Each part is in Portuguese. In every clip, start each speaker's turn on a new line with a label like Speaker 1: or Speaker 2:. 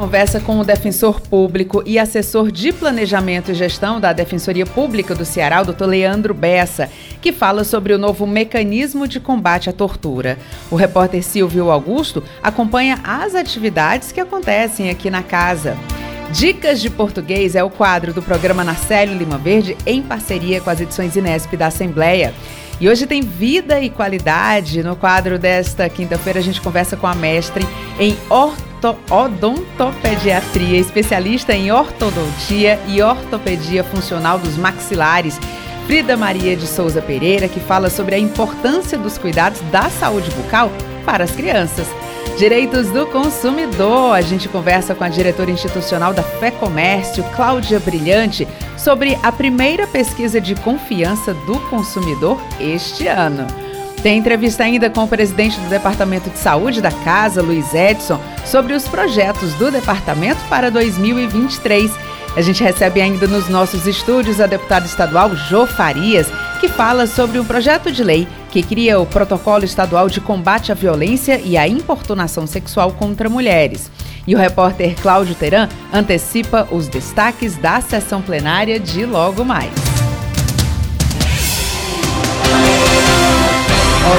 Speaker 1: Conversa com o defensor público e assessor de planejamento e gestão da Defensoria Pública do Ceará, o doutor Leandro Bessa, que fala sobre o novo mecanismo de combate à tortura. O repórter Silvio Augusto acompanha as atividades que acontecem aqui na casa. Dicas de Português é o quadro do programa Narcélio Lima Verde em parceria com as edições Inesp da Assembleia. E hoje tem vida e qualidade. No quadro desta quinta-feira a gente conversa com a mestre em ortopedia odontopediatria, especialista em ortodontia e ortopedia funcional dos maxilares. Frida Maria de Souza Pereira, que fala sobre a importância dos cuidados da saúde bucal para as crianças. Direitos do consumidor. A gente conversa com a diretora institucional da Fé Comércio, Cláudia Brilhante, sobre a primeira pesquisa de confiança do consumidor este ano. Tem entrevista ainda com o presidente do Departamento de Saúde da Casa, Luiz Edson, sobre os projetos do departamento para 2023. A gente recebe ainda nos nossos estúdios a deputada estadual Jo Farias, que fala sobre um projeto de lei que cria o Protocolo Estadual de Combate à Violência e à Importunação Sexual contra Mulheres. E o repórter Cláudio Teran antecipa os destaques da sessão plenária de logo mais.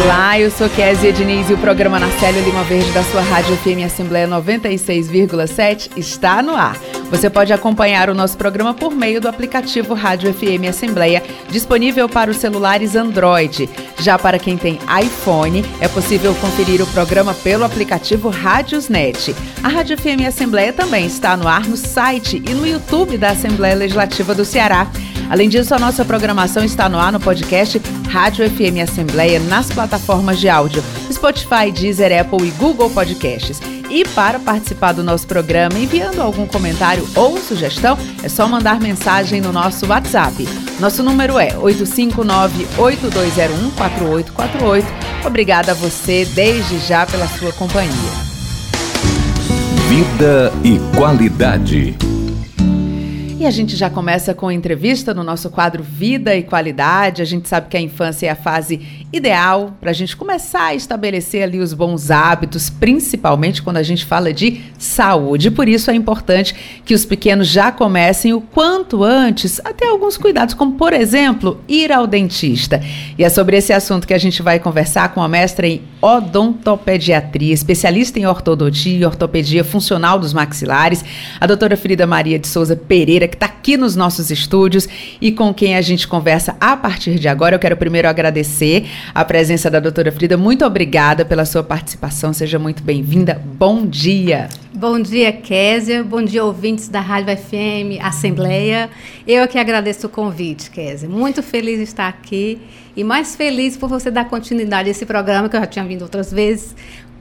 Speaker 1: Olá, eu sou Kézia Diniz e o programa Narcélio Lima Verde da sua Rádio FM Assembleia 96,7 está no ar. Você pode acompanhar o nosso programa por meio do aplicativo Rádio FM Assembleia, disponível para os celulares Android. Já para quem tem iPhone, é possível conferir o programa pelo aplicativo Rádiosnet. A Rádio FM Assembleia também está no ar no site e no YouTube da Assembleia Legislativa do Ceará. Além disso, a nossa programação está no ar no podcast Rádio FM Assembleia nas plataformas de áudio Spotify, Deezer, Apple e Google Podcasts. E para participar do nosso programa, enviando algum comentário ou sugestão, é só mandar mensagem no nosso WhatsApp. Nosso número é 859-8201-4848. Obrigada a você desde já pela sua companhia.
Speaker 2: Vida e qualidade.
Speaker 1: E a gente já começa com entrevista no nosso quadro Vida e Qualidade. A gente sabe que a infância é a fase ideal para a gente começar a estabelecer ali os bons hábitos, principalmente quando a gente fala de saúde. Por isso é importante que os pequenos já comecem o quanto antes a ter alguns cuidados, como por exemplo, ir ao dentista. E é sobre esse assunto que a gente vai conversar com a mestra em odontopediatria, especialista em ortodontia e ortopedia funcional dos maxilares, a doutora Frida Maria de Souza Pereira, que está aqui nos nossos estúdios e com quem a gente conversa a partir de agora. Eu quero primeiro agradecer a presença da doutora Frida. Muito obrigada pela sua participação. Seja muito bem-vinda. Bom dia.
Speaker 3: Bom dia, Késia. Bom dia, ouvintes da Rádio FM Assembleia. Eu que agradeço o convite, Késia. Muito feliz de estar aqui e mais feliz por você dar continuidade a esse programa que eu já tinha vindo outras vezes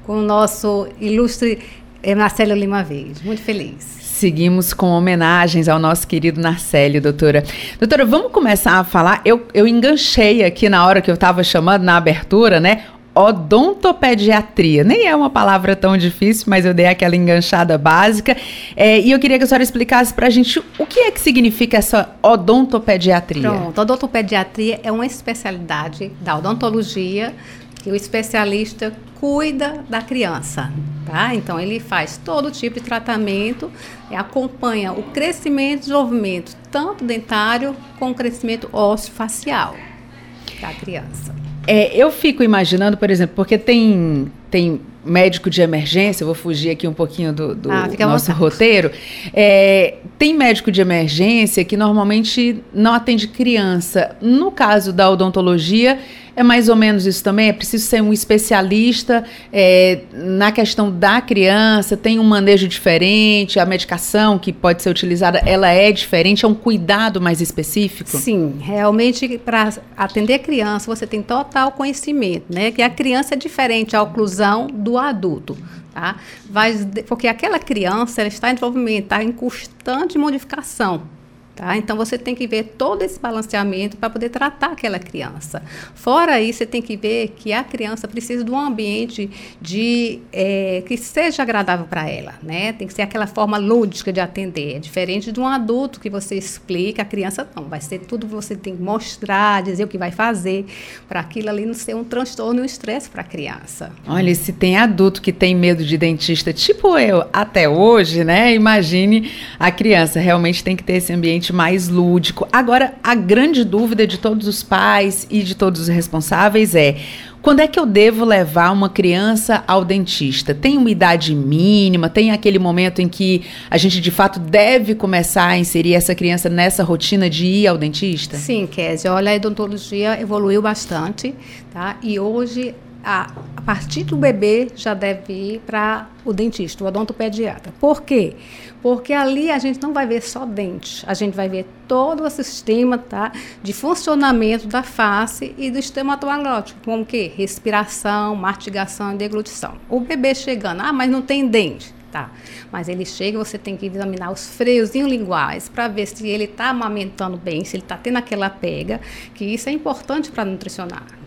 Speaker 3: com o nosso ilustre eh, Marcelo Lima Verde. Muito feliz.
Speaker 1: Seguimos com homenagens ao nosso querido Narcélio, doutora. Doutora, vamos começar a falar. Eu, eu enganchei aqui na hora que eu estava chamando, na abertura, né? odontopediatria. Nem é uma palavra tão difícil, mas eu dei aquela enganchada básica. É, e eu queria que a senhora explicasse para a gente o que é que significa essa odontopediatria.
Speaker 3: Pronto, odontopediatria é uma especialidade da odontologia que o especialista cuida da criança, tá? Então ele faz todo tipo de tratamento, acompanha o crescimento e desenvolvimento tanto dentário como o crescimento ósseo facial da criança.
Speaker 1: É, eu fico imaginando, por exemplo, porque tem tem médico de emergência, vou fugir aqui um pouquinho do, do ah, nosso roteiro. É, tem médico de emergência que normalmente não atende criança. No caso da odontologia, é mais ou menos isso também? É preciso ser um especialista é, na questão da criança? Tem um manejo diferente? A medicação que pode ser utilizada, ela é diferente? É um cuidado mais específico?
Speaker 3: Sim, realmente para atender a criança você tem total conhecimento, né? Que a criança é diferente à oclusão do adulto. Tá? Porque aquela criança ela está em desenvolvimento, está em constante modificação. Tá? Então você tem que ver todo esse balanceamento para poder tratar aquela criança. Fora isso, você tem que ver que a criança precisa de um ambiente de é, que seja agradável para ela, né? Tem que ser aquela forma lúdica de atender, é diferente de um adulto que você explica, a criança não, vai ser tudo que você tem que mostrar, dizer o que vai fazer, para aquilo ali não ser um transtorno e um estresse para a criança.
Speaker 1: Olha, se tem adulto que tem medo de dentista, tipo eu, até hoje, né? Imagine a criança realmente tem que ter esse ambiente ambiente mais lúdico. Agora, a grande dúvida de todos os pais e de todos os responsáveis é: quando é que eu devo levar uma criança ao dentista? Tem uma idade mínima? Tem aquele momento em que a gente de fato deve começar a inserir essa criança nessa rotina de ir ao dentista?
Speaker 3: Sim, Kézia. Olha, a odontologia evoluiu bastante, tá? E hoje a, a, partir do bebê já deve ir para o dentista, o odontopediatra. Por quê? Porque ali a gente não vai ver só dente, a gente vai ver todo o sistema tá, de funcionamento da face e do sistema autoaglótico, como que respiração, mastigação e deglutição. O bebê chegando, ah, mas não tem dente. Tá. Mas ele chega, você tem que examinar os freios linguais para ver se ele está amamentando bem, se ele está tendo aquela pega, que isso é importante para nutricionar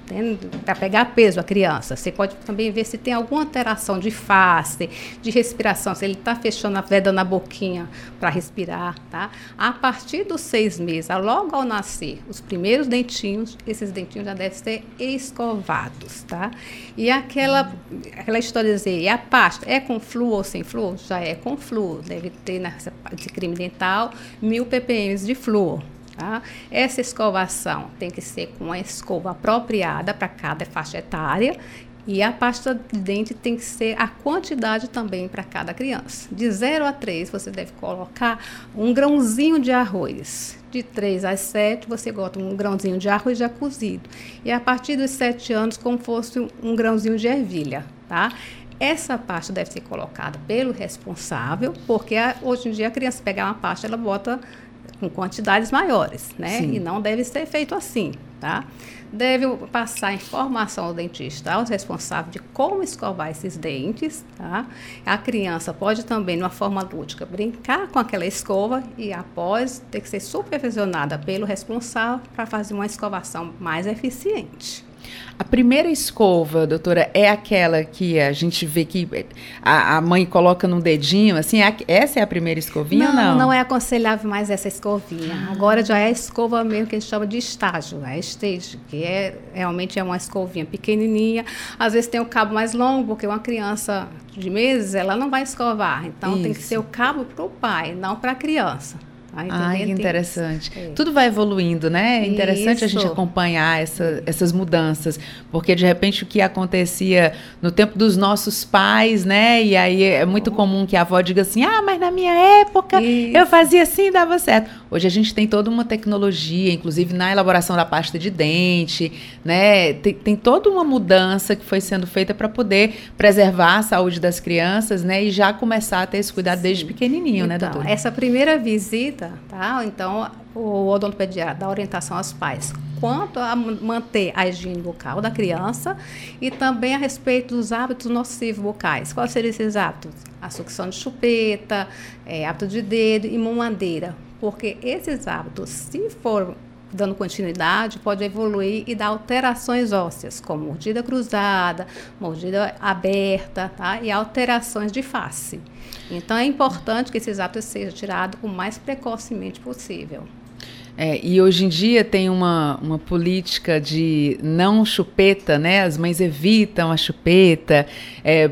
Speaker 3: para pegar peso a criança. Você pode também ver se tem alguma alteração de face, de respiração, se ele está fechando a veda na boquinha para respirar, tá? A partir dos seis meses, logo ao nascer, os primeiros dentinhos, esses dentinhos já devem ser escovados, tá? E aquela, aquela história de dizer, e a pasta é com flúor ou sem flúor? Já é com flúor, deve ter nessa de creme dental mil ppm de flúor. Tá? Essa escovação tem que ser com uma escova apropriada para cada faixa etária e a pasta de dente tem que ser a quantidade também para cada criança. De 0 a 3, você deve colocar um grãozinho de arroz. De 3 a 7, você bota um grãozinho de arroz já cozido. E a partir dos 7 anos, como fosse um grãozinho de ervilha, tá? Essa pasta deve ser colocada pelo responsável, porque hoje em dia a criança pegar uma pasta, ela bota com quantidades maiores, né? Sim. E não deve ser feito assim, tá? Deve passar informação ao dentista, aos responsáveis de como escovar esses dentes, tá? A criança pode também, de uma forma lúdica, brincar com aquela escova e após ter que ser supervisionada pelo responsável para fazer uma escovação mais eficiente.
Speaker 1: A primeira escova, doutora, é aquela que a gente vê que a, a mãe coloca num dedinho, assim, é, essa é a primeira escovinha
Speaker 3: não,
Speaker 1: não?
Speaker 3: Não, é aconselhável mais essa escovinha. Ah. Agora já é a escova mesmo que a gente chama de estágio, é stage, que é realmente é uma escovinha pequenininha. Às vezes tem o cabo mais longo, porque uma criança de meses, ela não vai escovar. Então Isso. tem que ser o cabo para o pai, não para a criança.
Speaker 1: Ai, Ai que interessante. É. Tudo vai evoluindo, né? É interessante Isso. a gente acompanhar essa, essas mudanças, porque de repente o que acontecia no tempo dos nossos pais, né? E aí é muito oh. comum que a avó diga assim: ah, mas na minha época Isso. eu fazia assim e dava certo. Hoje a gente tem toda uma tecnologia, inclusive na elaboração da pasta de dente, né? Tem, tem toda uma mudança que foi sendo feita para poder preservar a saúde das crianças, né? E já começar a ter esse cuidado Sim. desde pequenininho, né,
Speaker 3: então,
Speaker 1: né, doutora?
Speaker 3: Essa primeira visita tá? Então, o odontopediatra dá orientação aos pais quanto a manter a higiene bucal da criança e também a respeito dos hábitos nocivos bucais. Quais seriam esses hábitos? A sucção de chupeta, é, hábito de dedo e mamadeira. Porque esses hábitos, se for dando continuidade, pode evoluir e dar alterações ósseas, como mordida cruzada, mordida aberta, tá? E alterações de face. Então é importante que esses hábitos sejam tirados o mais precocemente possível.
Speaker 1: É, e hoje em dia tem uma, uma política de não chupeta, né? As mães evitam a chupeta é,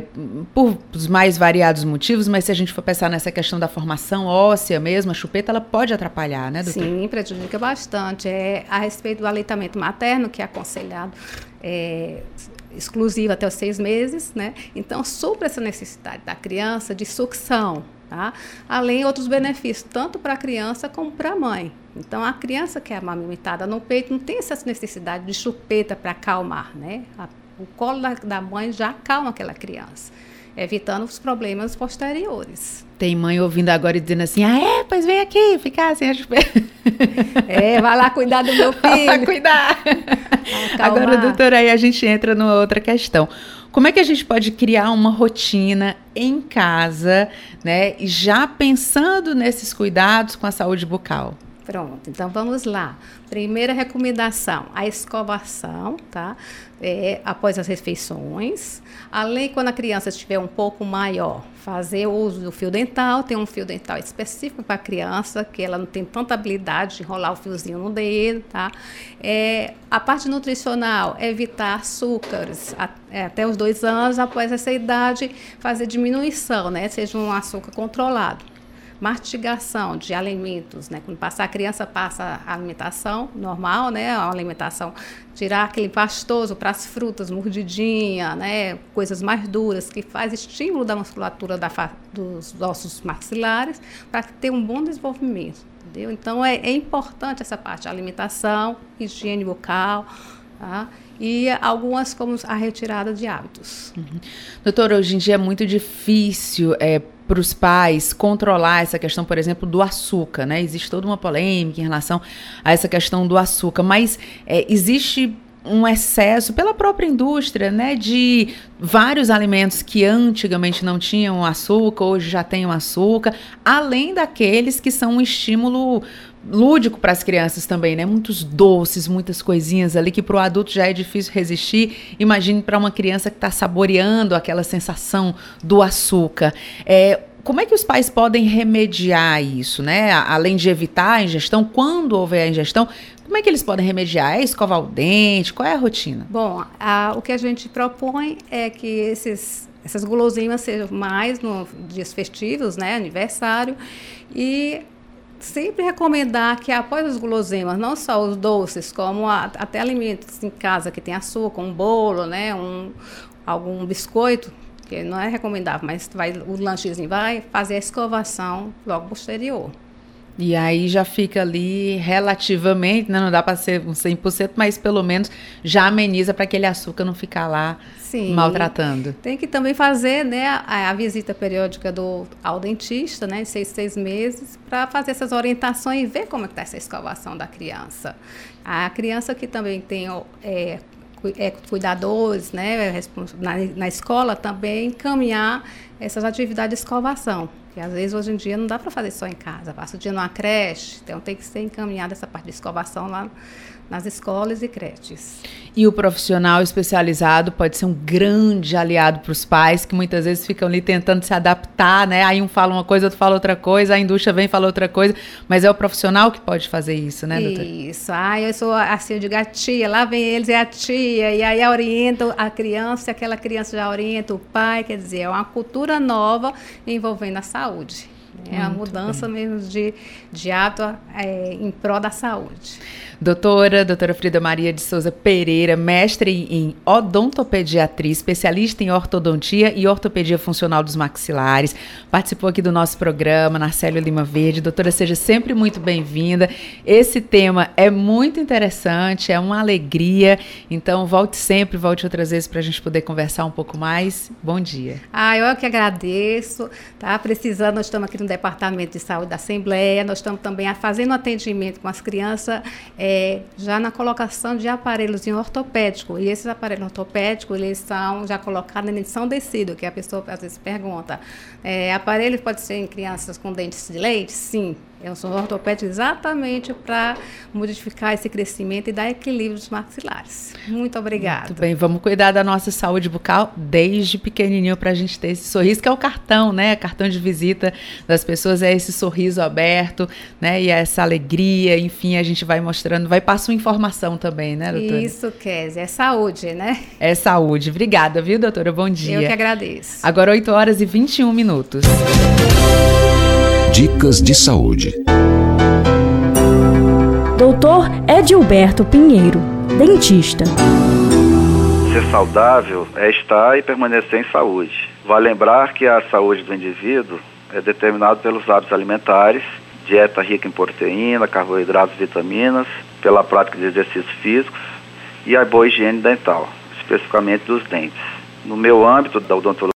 Speaker 1: por os mais variados motivos, mas se a gente for pensar nessa questão da formação óssea mesmo, a chupeta ela pode atrapalhar, né, doutor?
Speaker 3: Sim, prejudica bastante. É, a respeito do aleitamento materno, que é aconselhado é, exclusivo até os seis meses, né? Então, supra essa necessidade da criança de sucção, tá? Além outros benefícios, tanto para a criança como para a mãe. Então, a criança que é amamentada no peito não tem essa necessidade de chupeta para acalmar, né? A, o colo da, da mãe já acalma aquela criança evitando os problemas posteriores.
Speaker 1: Tem mãe ouvindo agora e dizendo assim: ah, é? Pois vem aqui, ficar assim.
Speaker 3: É, vai lá cuidar do meu filho. Vai
Speaker 1: lá cuidar. Agora, doutora, aí a gente entra numa outra questão. Como é que a gente pode criar uma rotina em casa, né? Já pensando nesses cuidados com a saúde bucal?
Speaker 3: Pronto, então vamos lá. Primeira recomendação, a escovação, tá? É, após as refeições. Além, quando a criança estiver um pouco maior, fazer o uso do fio dental. Tem um fio dental específico para a criança, que ela não tem tanta habilidade de enrolar o fiozinho no dedo, tá? É, a parte nutricional, evitar açúcares. É, até os dois anos, após essa idade, fazer diminuição, né? Seja um açúcar controlado mastigação de alimentos, né? Quando passar a criança passa a alimentação normal, né? A alimentação tirar aquele pastoso para as frutas, mordidinha, né? Coisas mais duras que faz estímulo da musculatura da dos ossos maxilares para ter um bom desenvolvimento, entendeu? Então é, é importante essa parte, alimentação, higiene bucal, tá? e algumas como a retirada de hábitos.
Speaker 1: Uhum. Doutora, hoje em dia é muito difícil é, para os pais controlar essa questão, por exemplo, do açúcar, né? Existe toda uma polêmica em relação a essa questão do açúcar, mas é, existe um excesso pela própria indústria, né, de vários alimentos que antigamente não tinham açúcar, hoje já têm açúcar, além daqueles que são um estímulo lúdico para as crianças também, né? Muitos doces, muitas coisinhas ali que para o adulto já é difícil resistir. Imagine para uma criança que está saboreando aquela sensação do açúcar. É, como é que os pais podem remediar isso, né? Além de evitar a ingestão, quando houver a ingestão, como é que eles podem remediar? É escovar o dente? Qual é a rotina?
Speaker 3: Bom, a, o que a gente propõe é que esses, essas guloseimas sejam mais nos dias festivos, né? Aniversário. E sempre recomendar que após os guloseimas, não só os doces, como a, até alimentos em casa que tem açúcar, um bolo, né, um, algum biscoito, que não é recomendável, mas vai, o lanchezinho vai fazer a escovação logo posterior.
Speaker 1: E aí já fica ali relativamente, né, não dá para ser um 100%, mas pelo menos já ameniza para aquele açúcar não ficar lá Sim. maltratando.
Speaker 3: Tem que também fazer né, a, a visita periódica do, ao dentista, né, seis, seis meses, para fazer essas orientações e ver como é está essa escovação da criança. A criança que também tem é, é, cuidadores né, na, na escola também encaminhar essas atividades de escovação. Que às vezes hoje em dia não dá para fazer só em casa, passa o dia numa creche, então tem que ser encaminhada essa parte de escovação lá nas escolas e creches.
Speaker 1: E o profissional especializado pode ser um grande aliado para os pais que muitas vezes ficam ali tentando se adaptar, né? Aí um fala uma coisa, outro fala outra coisa, a indústria vem e fala outra coisa, mas é o profissional que pode fazer isso, né, doutora?
Speaker 3: Isso. Ah, eu sou assim, eu digo a tia, lá vem eles é a tia, e aí orienta a criança, aquela criança já orienta o pai, quer dizer, é uma cultura nova envolvendo a saúde. É a mudança bem. mesmo de, de hábito é, em prol da saúde.
Speaker 1: Doutora, doutora Frida Maria de Souza Pereira, mestre em odontopediatria, especialista em ortodontia e ortopedia funcional dos maxilares. Participou aqui do nosso programa, Narcélio Lima Verde. Doutora, seja sempre muito bem-vinda. Esse tema é muito interessante, é uma alegria. Então, volte sempre, volte outras vezes para a gente poder conversar um pouco mais. Bom dia.
Speaker 3: Ah, eu é que agradeço. Tá precisando, nós estamos aqui no Departamento de Saúde da Assembleia, nós estamos também fazendo atendimento com as crianças. É, é, já na colocação de aparelhos em ortopédico. E esses aparelhos ortopédicos, eles são já colocados em edição descido, que a pessoa às vezes pergunta. É, aparelho pode ser em crianças com dentes de leite? Sim. Eu sou ortopédico exatamente para modificar esse crescimento e dar equilíbrio dos maxilares. Muito obrigada.
Speaker 1: Muito bem, vamos cuidar da nossa saúde bucal desde pequenininho para a gente ter esse sorriso, que é o cartão, né? Cartão de visita das pessoas é esse sorriso aberto, né? E essa alegria, enfim, a gente vai mostrando, vai passando informação também, né, doutora?
Speaker 3: Isso, Kézia, é saúde, né?
Speaker 1: É saúde. Obrigada, viu, doutora? Bom dia.
Speaker 3: Eu que agradeço.
Speaker 1: Agora 8 horas e 21 minutos.
Speaker 2: Dicas de saúde.
Speaker 4: Doutor Edilberto Pinheiro, dentista.
Speaker 5: Ser saudável é estar e permanecer em saúde. Vale lembrar que a saúde do indivíduo é determinada pelos hábitos alimentares, dieta rica em proteína, carboidratos, vitaminas, pela prática de exercícios físicos e a boa higiene dental, especificamente dos dentes. No meu âmbito da odontologia,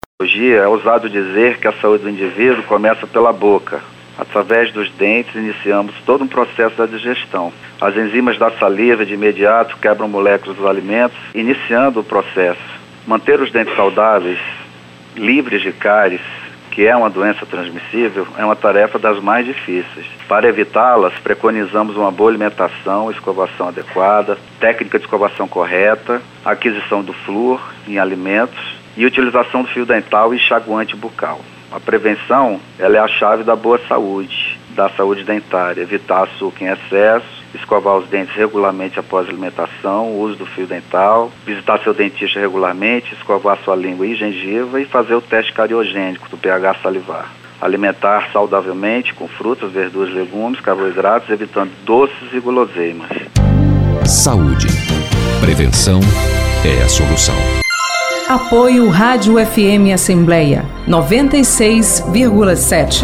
Speaker 5: é usado dizer que a saúde do indivíduo começa pela boca. Através dos dentes, iniciamos todo um processo da digestão. As enzimas da saliva de imediato quebram moléculas dos alimentos, iniciando o processo. Manter os dentes saudáveis, livres de cáries, que é uma doença transmissível, é uma tarefa das mais difíceis. Para evitá-las, preconizamos uma boa alimentação, escovação adequada, técnica de escovação correta, aquisição do flúor em alimentos e utilização do fio dental e enxaguante bucal. A prevenção ela é a chave da boa saúde, da saúde dentária, evitar açúcar em excesso, escovar os dentes regularmente após alimentação, o uso do fio dental, visitar seu dentista regularmente, escovar sua língua e gengiva e fazer o teste cariogênico do pH salivar. Alimentar saudavelmente com frutas, verduras, legumes, carboidratos, evitando doces e guloseimas.
Speaker 2: Saúde. Prevenção é a solução.
Speaker 6: Apoio Rádio FM Assembleia 96,7.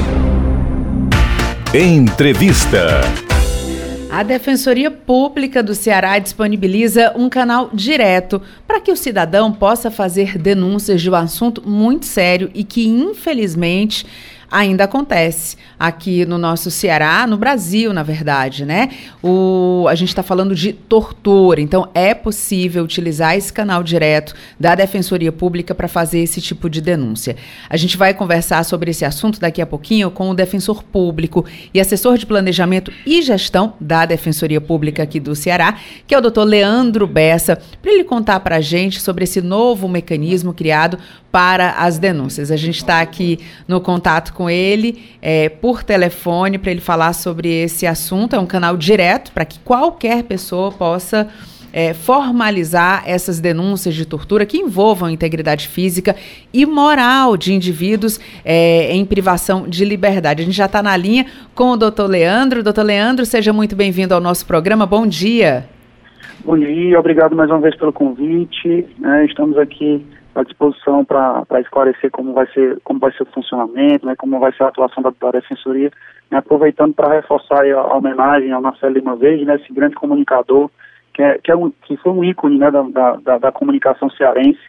Speaker 2: Entrevista.
Speaker 1: A Defensoria Pública do Ceará disponibiliza um canal direto para que o cidadão possa fazer denúncias de um assunto muito sério e que, infelizmente, ainda acontece aqui no nosso Ceará, no Brasil, na verdade, né? O, a gente está falando de tortura, então é possível utilizar esse canal direto da Defensoria Pública para fazer esse tipo de denúncia. A gente vai conversar sobre esse assunto daqui a pouquinho com o defensor público e assessor de planejamento e gestão da Defensoria Pública aqui do Ceará, que é o doutor Leandro Bessa, para ele contar para a gente sobre esse novo mecanismo criado para as denúncias. A gente está aqui no contato com ele é, por telefone para ele falar sobre esse assunto. É um canal direto para que qualquer pessoa possa é, formalizar essas denúncias de tortura que envolvam a integridade física e moral de indivíduos é, em privação de liberdade. A gente já está na linha com o doutor Leandro. Doutor Leandro, seja muito bem-vindo ao nosso programa. Bom dia.
Speaker 7: Bom dia, obrigado mais uma vez pelo convite. Né, estamos aqui à disposição para esclarecer como vai ser como vai ser o funcionamento, né, como vai ser a atuação da, da defensoria, né, aproveitando para reforçar a, a, homenagem ao Marcelo Lima Verde, né, esse grande comunicador que, é, que, é um, que foi um ícone né, da, da, da comunicação cearense.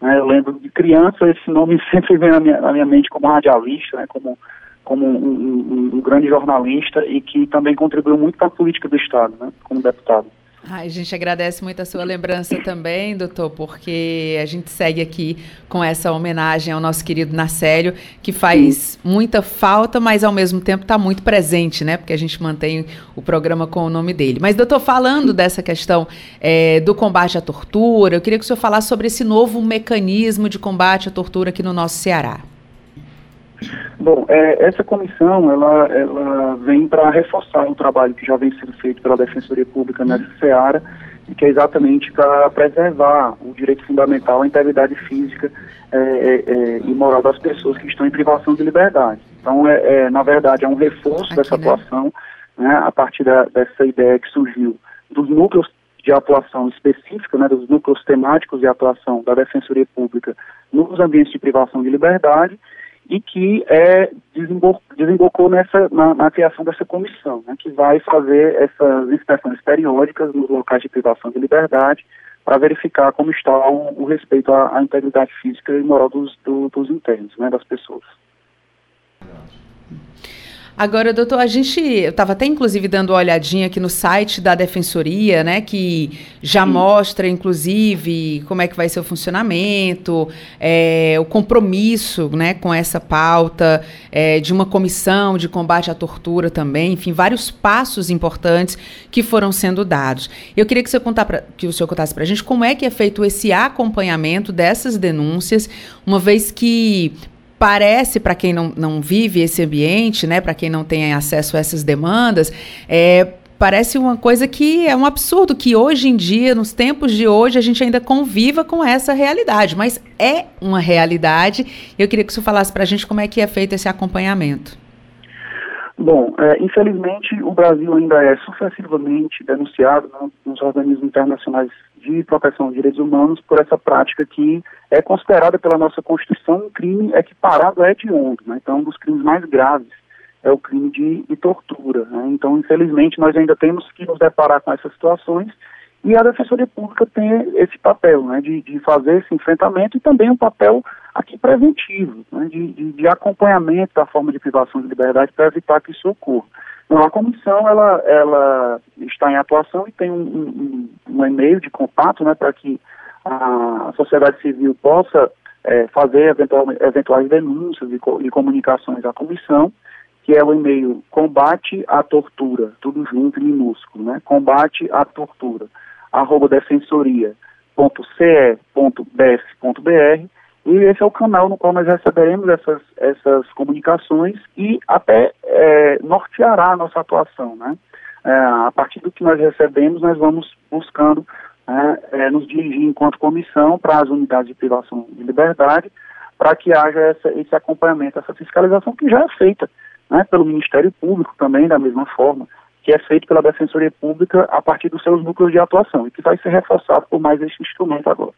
Speaker 7: Né, eu lembro de criança esse nome sempre vem na minha, na minha mente como radialista, né, como como um, um, um grande jornalista e que também contribuiu muito para a política do Estado, né, como deputado.
Speaker 1: Ai, a gente agradece muito a sua lembrança também, doutor, porque a gente segue aqui com essa homenagem ao nosso querido Nacélio, que faz muita falta, mas ao mesmo tempo está muito presente, né? Porque a gente mantém o programa com o nome dele. Mas, doutor, falando dessa questão é, do combate à tortura, eu queria que o senhor falasse sobre esse novo mecanismo de combate à tortura aqui no nosso Ceará.
Speaker 7: Bom, é, essa comissão ela, ela vem para reforçar um trabalho que já vem sendo feito pela Defensoria Pública nessa seara, e que é exatamente para preservar o direito fundamental à integridade física é, é, é, e moral das pessoas que estão em privação de liberdade. Então, é, é na verdade, é um reforço Aqui, dessa né? atuação, né, a partir da, dessa ideia que surgiu dos núcleos de atuação específica, né, dos núcleos temáticos de atuação da Defensoria Pública nos ambientes de privação de liberdade, e que é, desembocou, nessa, na, na, criação dessa comissão, né, que vai fazer essas inspeções periódicas nos locais de privação de liberdade para verificar como está o, o respeito à, à, integridade física e moral dos, do, dos internos, né, das pessoas.
Speaker 1: Agora, doutor, a gente estava até inclusive dando uma olhadinha aqui no site da Defensoria, né, que já Sim. mostra, inclusive, como é que vai ser o funcionamento, é, o compromisso, né, com essa pauta é, de uma comissão de combate à tortura também, enfim, vários passos importantes que foram sendo dados. Eu queria que, você contar pra, que o senhor contasse para a gente como é que é feito esse acompanhamento dessas denúncias, uma vez que parece, para quem não, não vive esse ambiente, né, para quem não tem acesso a essas demandas, é, parece uma coisa que é um absurdo que hoje em dia, nos tempos de hoje, a gente ainda conviva com essa realidade, mas é uma realidade. Eu queria que você falasse para a gente como é que é feito esse acompanhamento.
Speaker 7: Bom, é, infelizmente o Brasil ainda é sucessivamente denunciado né, nos organismos internacionais de proteção de direitos humanos por essa prática que é considerada pela nossa Constituição um crime equiparado a hediondo. Né? Então, um dos crimes mais graves é o crime de, de tortura. Né? Então, infelizmente, nós ainda temos que nos deparar com essas situações e a Defensoria Pública tem esse papel né, de, de fazer esse enfrentamento e também um papel aqui preventivo, né, de, de, de acompanhamento da forma de privação de liberdade para evitar que isso ocorra. Então, a comissão ela, ela está em atuação e tem um, um, um e-mail de contato né, para que a sociedade civil possa é, fazer eventual, eventuais denúncias e, e comunicações à comissão, que é o e-mail combate a tortura, tudo junto em minúsculo, né? Combate a tortura, arroba defensoria.ce.bf.br e esse é o canal no qual nós receberemos essas, essas comunicações e até é, norteará a nossa atuação, né? É, a partir do que nós recebemos, nós vamos buscando né, é, nos dirigir enquanto comissão para as unidades de privação de liberdade, para que haja essa, esse acompanhamento, essa fiscalização que já é feita né, pelo Ministério Público também, da mesma forma, que é feito pela Defensoria Pública a partir dos seus núcleos de atuação e que vai ser reforçado por mais esse instrumento agora.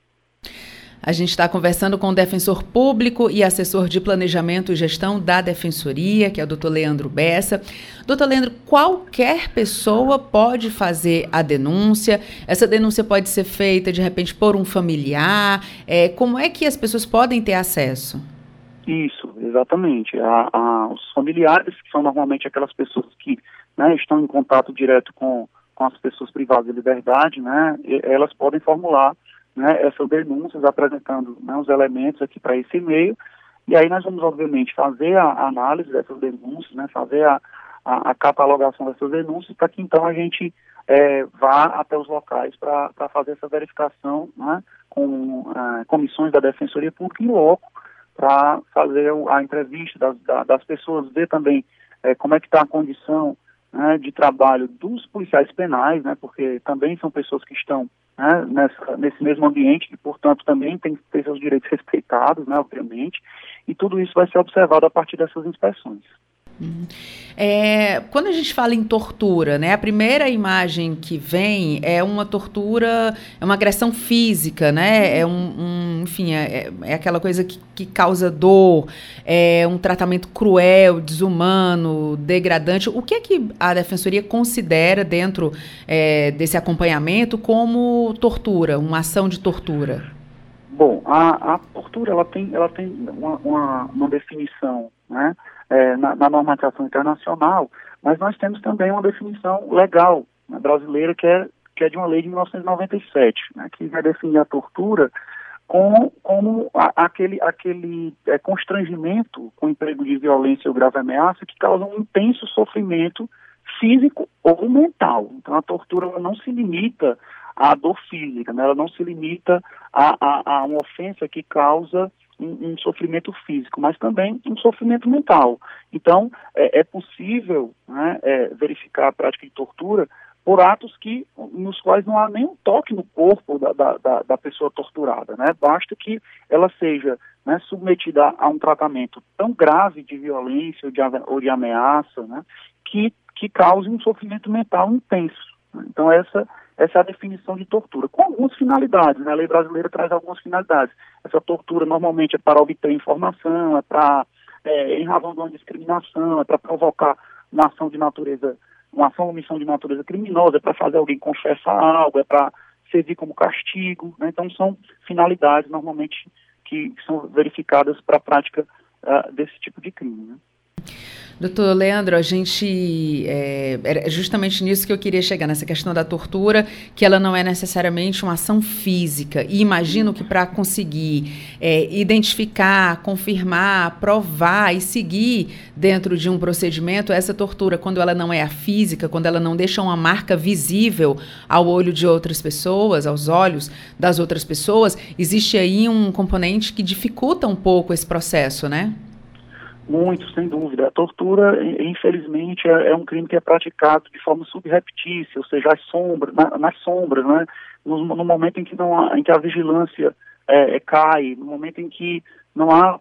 Speaker 1: A gente está conversando com o defensor público e assessor de planejamento e gestão da Defensoria, que é o doutor Leandro Bessa. Doutor Leandro, qualquer pessoa pode fazer a denúncia. Essa denúncia pode ser feita, de repente, por um familiar. É, como é que as pessoas podem ter acesso?
Speaker 7: Isso, exatamente. A, a, os familiares, que são normalmente aquelas pessoas que né, estão em contato direto com, com as pessoas privadas de liberdade, né, elas podem formular né, essas denúncias apresentando né, os elementos aqui para esse e-mail, e aí nós vamos, obviamente, fazer a análise dessas denúncias, né, fazer a, a, a catalogação dessas denúncias, para que então a gente é, vá até os locais para fazer essa verificação né, com é, comissões da Defensoria Pública em loco, para fazer a entrevista das, das pessoas, ver também é, como é que está a condição né, de trabalho dos policiais penais, né, porque também são pessoas que estão né, nessa, nesse mesmo ambiente e, portanto, também tem que ter seus direitos respeitados, né, obviamente, e tudo isso vai ser observado a partir dessas inspeções.
Speaker 1: É, quando a gente fala em tortura, né, a primeira imagem que vem é uma tortura, é uma agressão física, né? É um, um enfim, é, é, aquela coisa que, que, causa dor, é um tratamento cruel, desumano, degradante. O que é que a defensoria considera dentro é, desse acompanhamento como tortura, uma ação de tortura?
Speaker 7: Bom, a, a tortura ela tem, ela tem uma, uma, uma definição, né? É, na, na, normatização internacional, mas nós temos também uma definição legal né, brasileira que é, que é de uma lei de 1997, né, que vai definir a tortura como, como a, aquele, aquele é, constrangimento com emprego de violência ou grave ameaça que causa um intenso sofrimento físico ou mental. Então a tortura não se limita à dor física, né? ela não se limita a, a, a uma ofensa que causa um, um, sofrimento físico, mas também um sofrimento mental. Então, é, é possível né, é, verificar a prática de tortura por atos que, nos quais não há nenhum toque no corpo da, da, da pessoa torturada. Né? Basta que ela seja né, submetida a um tratamento tão grave de violência ou de, ou de ameaça né, que, que cause um sofrimento mental intenso. Então, essa essa é a definição de tortura, com algumas finalidades. Né? A lei brasileira traz algumas finalidades. Essa tortura normalmente é para obter informação, é para, é, em razão de uma discriminação, é para provocar uma ação de natureza, uma ação ou missão de natureza criminosa, é para fazer alguém confessar algo, é para servir como castigo. Né? Então, são finalidades normalmente que, que são verificadas para a prática uh, desse tipo de crime. Né?
Speaker 1: Doutor Leandro, a gente. É, era justamente nisso que eu queria chegar, nessa questão da tortura, que ela não é necessariamente uma ação física. E imagino que para conseguir é, identificar, confirmar, provar e seguir dentro de um procedimento, essa tortura, quando ela não é a física, quando ela não deixa uma marca visível ao olho de outras pessoas, aos olhos das outras pessoas, existe aí um componente que dificulta um pouco esse processo, né?
Speaker 7: Muito, sem dúvida. A tortura, infelizmente, é, é, um crime que é praticado de forma subreptícia, ou seja, às sombras, na, nas sombras, né? No, no, momento em que, não há, em que a vigilância é, é, cai, no momento em que não há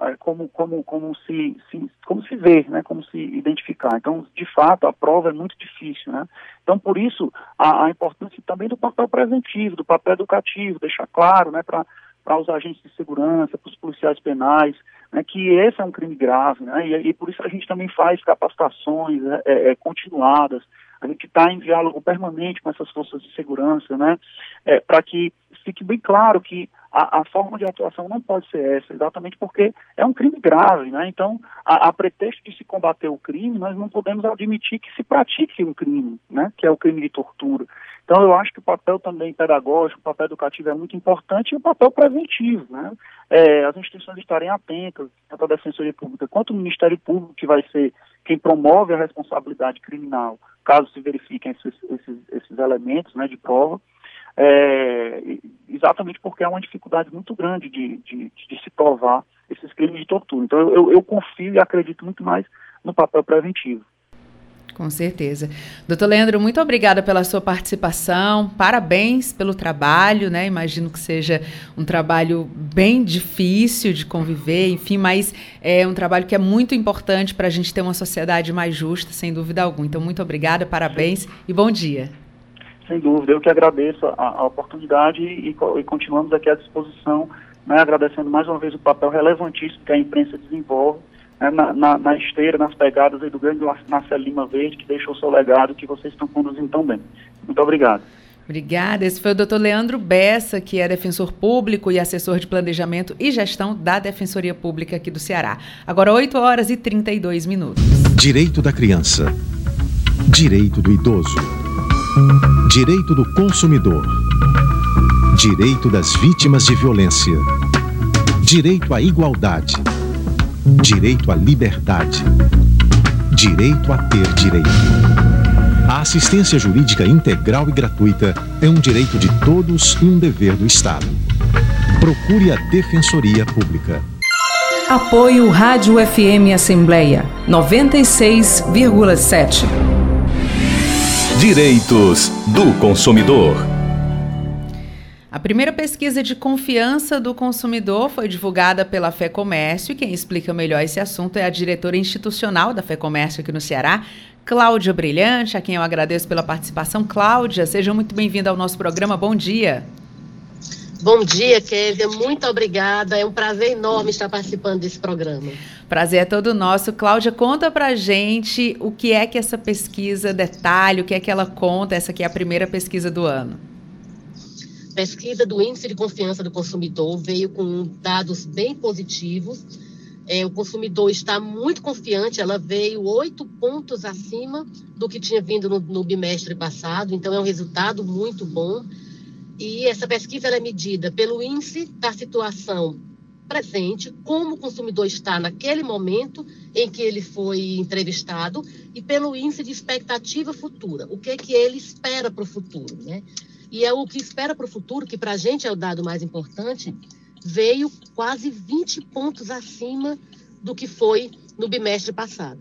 Speaker 7: é, como, como, como, se, se, como se ver, né? como se identificar. Então, de fato, a prova é muito difícil. Né? Então, por isso, a, a importância também do papel preventivo, do papel educativo, deixar claro né? para para os agentes de segurança, para os policiais penais, né, que esse é um crime grave, né, e, e, por isso a gente também faz capacitações né, é, é, continuadas, a gente está em diálogo permanente com essas forças de segurança, né, é, para que fique bem claro que a, a, forma de atuação não pode ser essa, exatamente porque é um crime grave, né? Então, a, a, pretexto de se combater o crime, nós não podemos admitir que se pratique um crime, né? Que é o crime de tortura. Então, eu acho que o papel também pedagógico, o papel educativo é muito importante e o papel preventivo, né? É, as instituições estarem atentas, tanto a Defensoria Pública quanto o Ministério Público, que vai ser quem promove a responsabilidade criminal, caso se verifiquem esses, esses, esses elementos né, de prova, é, exatamente porque há uma dificuldade muito grande de, de, de se provar esses crimes de tortura. Então, eu, eu confio e acredito muito mais no papel preventivo.
Speaker 1: Com certeza. Doutor Leandro, muito obrigada pela sua participação. Parabéns pelo trabalho, né? Imagino que seja um trabalho bem difícil de conviver, enfim, mas é um trabalho que é muito importante para a gente ter uma sociedade mais justa, sem dúvida alguma. Então, muito obrigada, parabéns e bom dia.
Speaker 7: Sem dúvida, eu que agradeço a, a oportunidade e, e, continuamos aqui à disposição, né, agradecendo mais uma vez o papel relevantíssimo que a imprensa desenvolve né, na, na, na, esteira, nas pegadas do grande Marcelo Lima Verde, que deixou o seu legado, que vocês estão conduzindo tão bem. Muito obrigado.
Speaker 1: Obrigada. Esse foi o doutor Leandro Bessa, que é defensor público e assessor de planejamento e gestão da Defensoria Pública aqui do Ceará. Agora, 8 horas e 32 minutos.
Speaker 2: Direito da criança. Direito do idoso. Direito do consumidor. Direito das vítimas de violência. Direito à igualdade direito à liberdade, direito a ter direito. A assistência jurídica integral e gratuita é um direito de todos e um dever do Estado. Procure a Defensoria Pública.
Speaker 6: Apoio Rádio FM Assembleia 96,7.
Speaker 2: Direitos do consumidor.
Speaker 1: A primeira pesquisa de confiança do consumidor foi divulgada pela Fé Comércio e quem explica melhor esse assunto é a diretora institucional da Fé Comércio aqui no Ceará, Cláudia Brilhante, a quem eu agradeço pela participação. Cláudia, seja muito bem-vinda ao nosso programa. Bom dia.
Speaker 8: Bom dia, Kévia. Muito obrigada. É um prazer enorme estar participando desse programa.
Speaker 1: Prazer é todo nosso. Cláudia, conta pra gente o que é que essa pesquisa detalha, o que é que ela conta. Essa aqui é a primeira pesquisa do ano
Speaker 8: pesquisa do índice de confiança do consumidor veio com dados bem positivos. É, o consumidor está muito confiante, ela veio oito pontos acima do que tinha vindo no, no, bimestre passado, então é um resultado muito bom. E essa pesquisa é medida pelo índice da situação presente, como o consumidor está naquele momento em que ele foi entrevistado, e pelo índice de expectativa futura, o que, é que ele espera para o futuro. Né? e é o que espera para o futuro, que para a gente é o dado mais importante, veio quase 20 pontos acima do que foi no bimestre passado.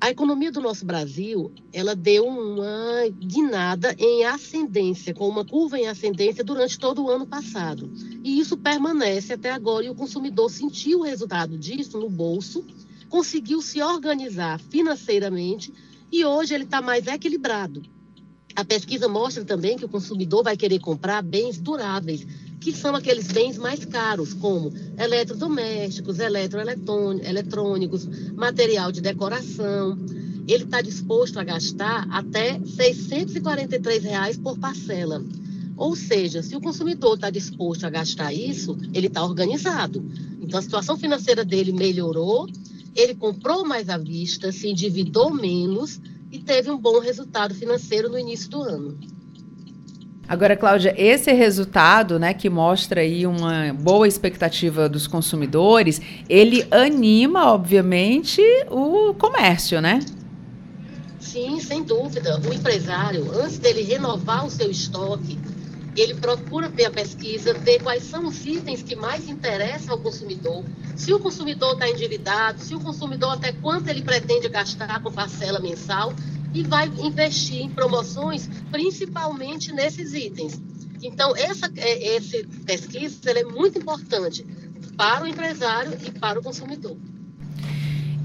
Speaker 8: A economia do nosso Brasil, ela deu uma guinada em ascendência, com uma curva em ascendência durante todo o ano passado. E isso permanece até agora e o consumidor sentiu o resultado disso no bolso, conseguiu se organizar financeiramente e hoje ele está mais equilibrado. A pesquisa mostra também que o consumidor vai querer comprar bens duráveis, que são aqueles bens mais caros, como eletrodomésticos, eletroeletrônicos, material de decoração. Ele está disposto a gastar até 643 reais por parcela. Ou seja, se o consumidor está disposto a gastar isso, ele está organizado. Então, a situação financeira dele melhorou, ele comprou mais à vista, se endividou menos e teve um bom resultado financeiro no início do ano.
Speaker 1: Agora, Cláudia, esse resultado, né, que mostra aí uma boa expectativa dos consumidores, ele anima, obviamente, o comércio, né?
Speaker 8: Sim, sem dúvida. O empresário, antes dele renovar o seu estoque, ele procura ver a pesquisa, ver quais são os itens que mais interessam ao consumidor, se o consumidor está endividado, se o consumidor até quanto ele pretende gastar com parcela mensal e vai investir em promoções, principalmente nesses itens. Então, essa, é, essa pesquisa é muito importante para o empresário e para o consumidor.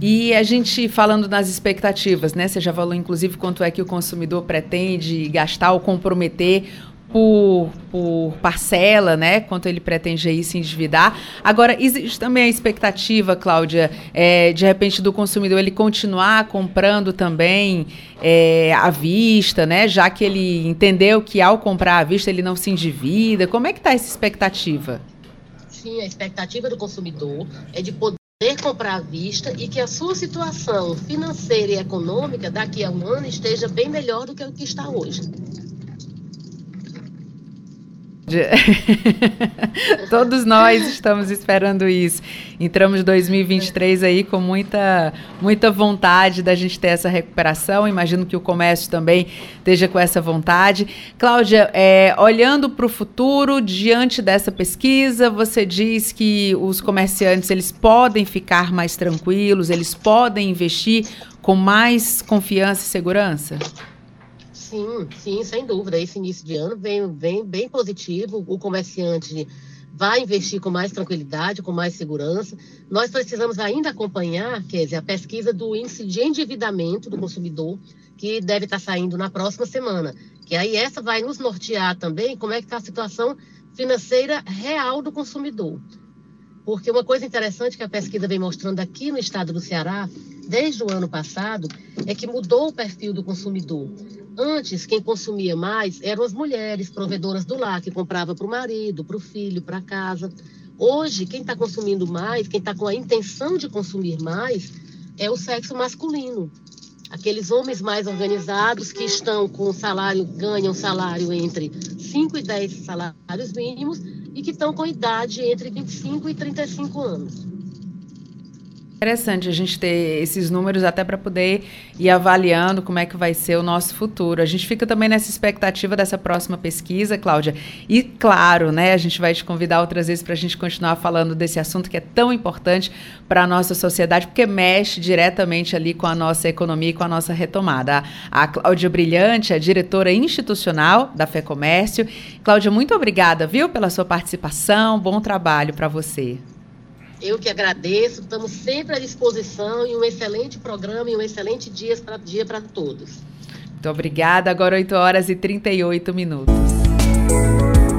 Speaker 1: E a gente falando nas expectativas, né? Você já falou, inclusive, quanto é que o consumidor pretende gastar ou comprometer por, por parcela, né? Quanto ele pretende aí se endividar. Agora, existe também a expectativa, Cláudia, é, de repente do consumidor ele continuar comprando também é, à vista, né? Já que ele entendeu que ao comprar à vista ele não se endivida. Como é que está essa expectativa?
Speaker 8: Sim, a expectativa do consumidor é de poder comprar à vista e que a sua situação financeira e econômica daqui a um ano esteja bem melhor do que o que está hoje.
Speaker 1: Todos nós estamos esperando isso. Entramos em 2023 aí com muita, muita vontade da gente ter essa recuperação. Imagino que o comércio também esteja com essa vontade. Cláudia, é, olhando para o futuro, diante dessa pesquisa, você diz que os comerciantes eles podem ficar mais tranquilos, eles podem investir com mais confiança e segurança?
Speaker 8: Sim, sim, sem dúvida. Esse início de ano vem, vem bem positivo. O comerciante vai investir com mais tranquilidade, com mais segurança. Nós precisamos ainda acompanhar, quer dizer, a pesquisa do índice de endividamento do consumidor, que deve estar saindo na próxima semana. Que aí essa vai nos nortear também como é que está a situação financeira real do consumidor. Porque uma coisa interessante que a pesquisa vem mostrando aqui no estado do Ceará, desde o ano passado, é que mudou o perfil do consumidor. Antes, quem consumia mais eram as mulheres provedoras do lar, que comprava para o marido, para o filho, para casa. Hoje, quem está consumindo mais, quem está com a intenção de consumir mais, é o sexo masculino. Aqueles homens mais organizados que estão com salário, ganham salário entre 5 e 10 salários mínimos e que estão com idade entre 25 e 35 anos.
Speaker 1: Interessante a gente ter esses números até para poder ir avaliando como é que vai ser o nosso futuro. A gente fica também nessa expectativa dessa próxima pesquisa, Cláudia. E claro, né, a gente vai te convidar outras vezes para a gente continuar falando desse assunto que é tão importante para a nossa sociedade, porque mexe diretamente ali com a nossa economia e com a nossa retomada. A, Cláudia Brilhante, a diretora institucional da FEComércio. Cláudia, muito obrigada, viu, pela sua participação. Bom trabalho para você.
Speaker 8: Eu que agradeço, estamos sempre à disposição e um excelente programa e um excelente dia para dia para todos.
Speaker 1: Muito obrigada. Agora 8 horas e 38 minutos.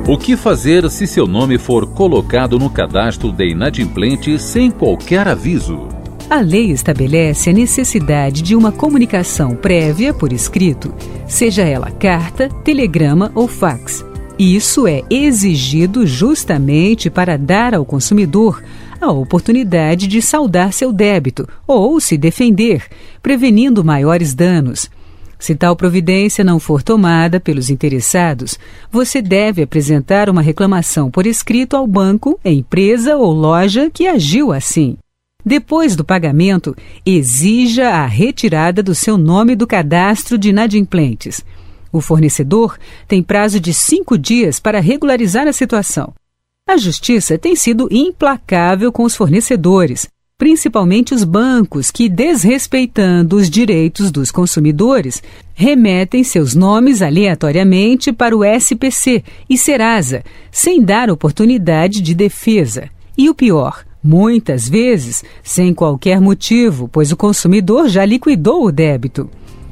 Speaker 9: O que fazer se seu nome for colocado no cadastro de inadimplente sem qualquer aviso?
Speaker 10: A lei estabelece a necessidade de uma comunicação prévia por escrito, seja ela carta, telegrama ou fax. Isso é exigido justamente para dar ao consumidor a oportunidade de saldar seu débito ou se defender, prevenindo maiores danos. Se tal providência não for tomada pelos interessados, você deve apresentar uma reclamação por escrito ao banco, empresa ou loja que agiu assim. Depois do pagamento, exija a retirada do seu nome do cadastro de inadimplentes. O fornecedor tem prazo de cinco dias para regularizar a situação. A justiça tem sido implacável com os fornecedores, principalmente os bancos que, desrespeitando os direitos dos consumidores, remetem seus nomes aleatoriamente para o SPC e Serasa, sem dar oportunidade de defesa. E o pior, muitas vezes sem qualquer motivo, pois o consumidor já liquidou o débito.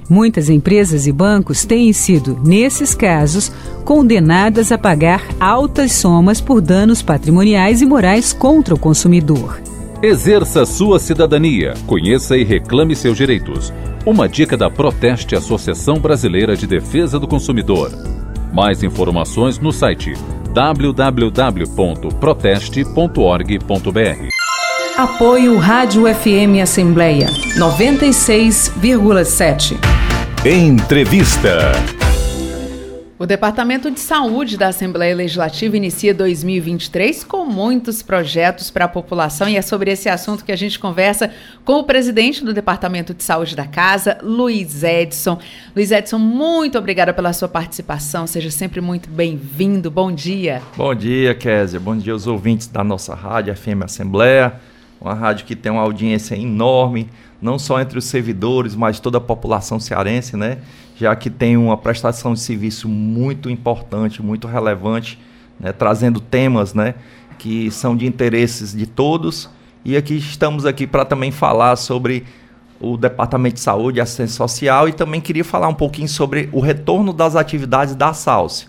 Speaker 10: Muitas empresas e bancos têm sido, nesses casos, condenadas a pagar altas somas por danos patrimoniais e morais contra o consumidor.
Speaker 9: Exerça sua cidadania, conheça e reclame seus direitos. Uma dica da Proteste Associação Brasileira de Defesa do Consumidor. Mais informações no site www.proteste.org.br.
Speaker 6: Apoio Rádio FM Assembleia 96,7.
Speaker 9: Entrevista.
Speaker 1: O Departamento de Saúde da Assembleia Legislativa inicia 2023 com muitos projetos para a população e é sobre esse assunto que a gente conversa com o presidente do Departamento de Saúde da Casa, Luiz Edson. Luiz Edson, muito obrigada pela sua participação, seja sempre muito bem-vindo. Bom dia.
Speaker 11: Bom dia, Kézia. Bom dia aos ouvintes da nossa rádio FM Assembleia, uma rádio que tem uma audiência enorme não só entre os servidores, mas toda a população cearense, né? Já que tem uma prestação de serviço muito importante, muito relevante, né? trazendo temas, né? Que são de interesses de todos. E aqui estamos aqui para também falar sobre o Departamento de Saúde e Assistência Social e também queria falar um pouquinho sobre o retorno das atividades da SALSE.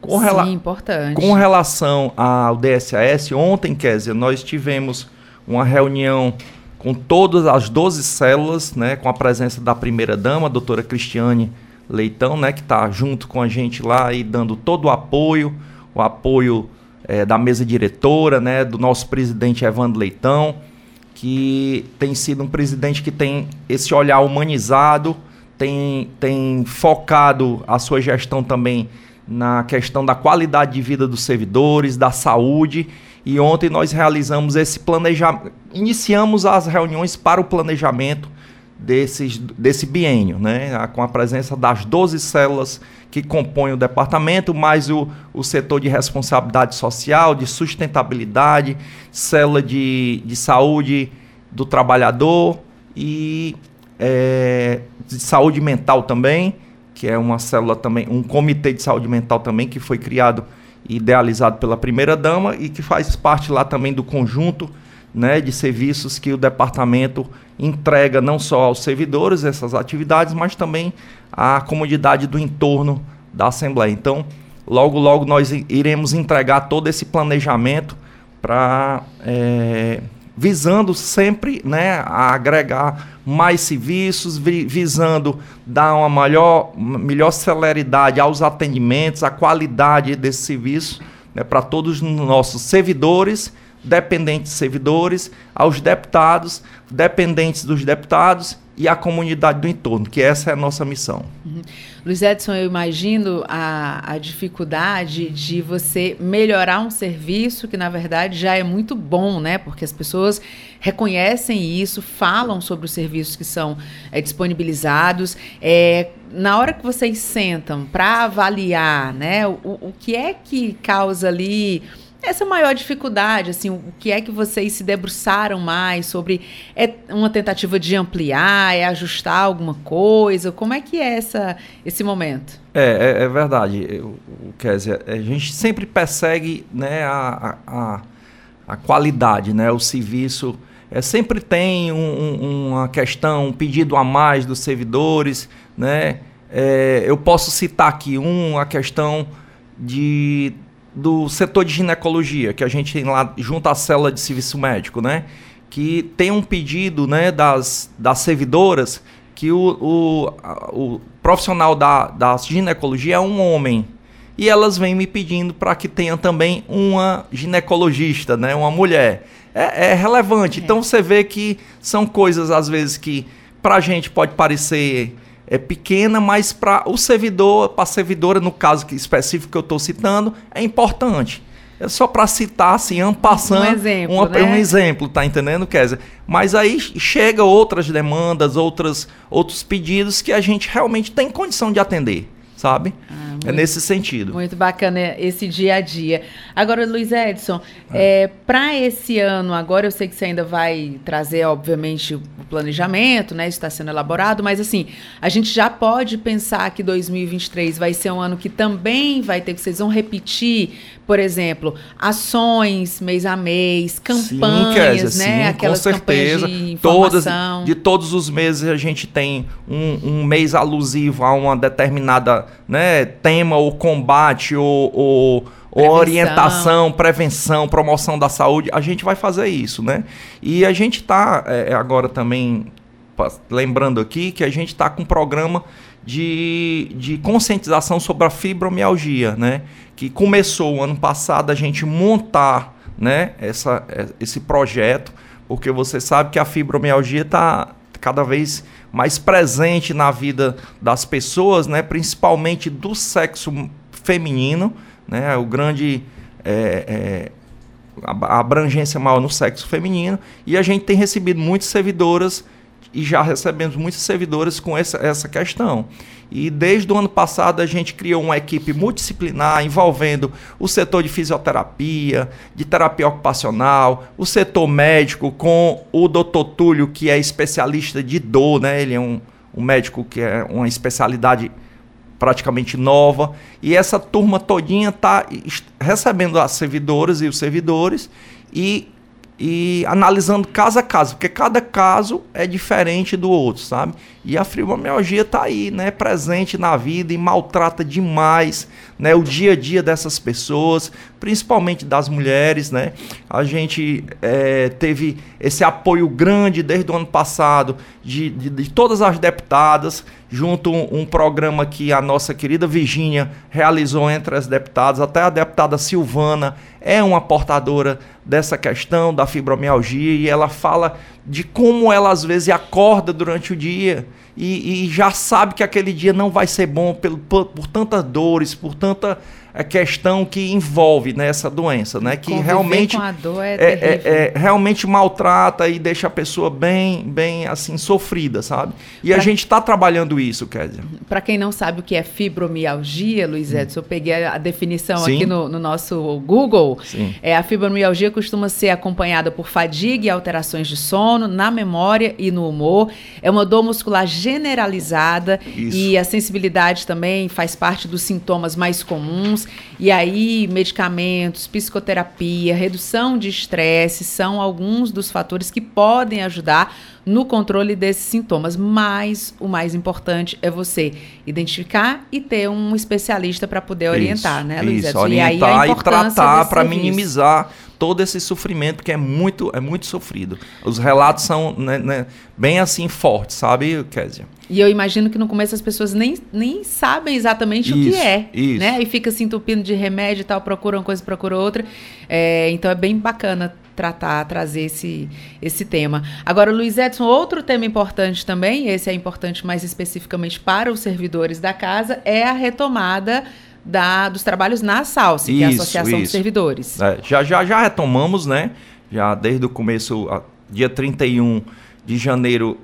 Speaker 11: Com
Speaker 1: Sim, importante.
Speaker 11: Com relação ao DSAS, ontem, Kézia, nós tivemos uma reunião com todas as 12 células, né, com a presença da primeira-dama, a doutora Cristiane Leitão, né, que está junto com a gente lá e dando todo o apoio, o apoio é, da mesa diretora, né, do nosso presidente Evandro Leitão, que tem sido um presidente que tem esse olhar humanizado, tem, tem focado a sua gestão também na questão da qualidade de vida dos servidores, da saúde. E ontem nós realizamos esse planejamento, iniciamos as reuniões para o planejamento desses, desse biênio, né? com a presença das 12 células que compõem o departamento, mais o, o setor de responsabilidade social, de sustentabilidade, célula de, de saúde do trabalhador e é, de saúde mental também, que é uma célula também, um comitê de saúde mental também que foi criado idealizado pela primeira dama e que faz parte lá também do conjunto né, de serviços que o departamento entrega não só aos servidores essas atividades, mas também à comunidade do entorno da Assembleia. Então, logo, logo nós iremos entregar todo esse planejamento para é, visando sempre né, a agregar mais serviços, visando dar uma melhor celeridade aos atendimentos, a qualidade desse serviço né, para todos os nossos servidores dependentes servidores, aos deputados, dependentes dos deputados e à comunidade do entorno, que essa é a nossa missão.
Speaker 1: Uhum. Luiz Edson, eu imagino a, a dificuldade de você melhorar um serviço que, na verdade, já é muito bom, né? Porque as pessoas reconhecem isso, falam sobre os serviços que são é, disponibilizados. É, na hora que vocês sentam para avaliar, né, o, o que é que causa ali essa maior dificuldade, assim, o que é que vocês se debruçaram mais sobre é uma tentativa de ampliar, é ajustar alguma coisa? Como é que é essa, esse momento?
Speaker 11: É, é, é verdade, Kézia. A gente sempre persegue né, a, a, a qualidade, né, o serviço. É, sempre tem um, um, uma questão, um pedido a mais dos servidores. Né? É, eu posso citar aqui um, a questão de do setor de ginecologia, que a gente tem lá junto à célula de serviço médico, né? Que tem um pedido né, das, das servidoras que o, o, o profissional da, da ginecologia é um homem. E elas vêm me pedindo para que tenha também uma ginecologista, né, uma mulher. É, é relevante. É. Então você vê que são coisas, às vezes, que para a gente pode parecer é pequena, mas para o servidor, para a servidora, no caso específico que eu estou citando, é importante. É só para citar, assim, passando um exemplo, uma, né? um exemplo, tá entendendo, Kézia? Mas aí chega outras demandas, outras, outros pedidos que a gente realmente tem condição de atender sabe? Ah, é muito, é nesse sentido.
Speaker 1: Muito bacana esse dia a dia. Agora, Luiz Edson, é. é para esse ano, agora eu sei que você ainda vai trazer, obviamente, o planejamento, né? Está sendo elaborado, mas assim, a gente já pode pensar que 2023 vai ser um ano que também vai ter, que vocês vão repetir, por exemplo, ações mês a mês, campanhas, sim, Kézia, né?
Speaker 11: Sim, Aquelas com certeza. de Todas, de todos os meses a gente tem um, um mês alusivo a uma determinada né, tema ou combate ou, ou, ou orientação, prevenção, promoção da saúde, a gente vai fazer isso, né? E a gente está é, é, agora também lembrando aqui que a gente está com um programa de, de conscientização sobre a fibromialgia, né? Que começou ano passado a gente montar, né? Essa, é, esse projeto, porque você sabe que a fibromialgia está cada vez mais presente na vida das pessoas, né, principalmente do sexo feminino, né, o grande é, é, a abrangência maior no sexo feminino, e a gente tem recebido muitas servidoras e já recebemos muitas servidoras com essa, essa questão. E desde o ano passado a gente criou uma equipe multidisciplinar envolvendo o setor de fisioterapia, de terapia ocupacional, o setor médico com o doutor Túlio, que é especialista de dor, né? Ele é um, um médico que é uma especialidade praticamente nova. E essa turma todinha está recebendo as servidoras e os servidores e e analisando caso a caso, porque cada caso é diferente do outro, sabe? E a fibromialgia está aí, né, presente na vida e maltrata demais, né, o dia a dia dessas pessoas, principalmente das mulheres, né? A gente é, teve esse apoio grande desde o ano passado de, de, de todas as deputadas, junto um, um programa que a nossa querida Virgínia realizou entre as deputadas, até a deputada Silvana é uma portadora dessa questão da fibromialgia e ela fala de como ela às vezes acorda durante o dia e, e já sabe que aquele dia não vai ser bom pelo, por, por tantas dores, por tanta a questão que envolve né, doença, né? Que
Speaker 1: Conviver
Speaker 11: realmente
Speaker 1: a é,
Speaker 11: é, é- é- realmente maltrata e deixa a pessoa bem, bem assim sofrida, sabe? E a
Speaker 1: Pra-
Speaker 11: gente está trabalhando isso, Kézia.
Speaker 1: Para quem não sabe o que é fibromialgia, Luiz Edson, eu peguei a a definição
Speaker 11: Hum. Sim.
Speaker 1: aqui no, no nosso Google.
Speaker 11: Sim.
Speaker 1: É, a fibromialgia costuma ser acompanhada por fadiga e alterações de sono, na memória e no humor. É uma dor muscular generalizada
Speaker 11: Isso.
Speaker 1: e a sensibilidade também faz parte dos sintomas mais comuns. E aí, medicamentos, psicoterapia, redução de estresse são alguns dos fatores que podem ajudar no controle desses sintomas. Mas o mais importante é você identificar e ter um especialista para poder orientar,
Speaker 11: Isso,
Speaker 1: né, Luiz
Speaker 11: Isso,
Speaker 1: Edson? E
Speaker 11: orientar e,
Speaker 1: importância
Speaker 11: tratar para minimizar todo esse sofrimento que é muito, é muito sofrido. Os relatos são né, né, bem assim fortes, sabe, Kézia?
Speaker 1: E eu imagino que no começo as pessoas nem, nem sabem exatamente o que
Speaker 11: Isso,
Speaker 1: é,
Speaker 11: isso.
Speaker 1: né? E fica se entupindo de remédio e tal, procura uma coisa, procura outra. É, então é bem bacana tratar, trazer esse, esse tema. Agora, Luiz Edson, outro tema importante também, esse é importante mais especificamente para os servidores da casa, é a retomada da, dos trabalhos na SALSE, que é a
Speaker 11: Isso,
Speaker 1: Associação dos
Speaker 11: isso.
Speaker 1: Servidores.
Speaker 11: É, já, já, já retomamos, né? Já desde o começo, a- dia 31 de janeiro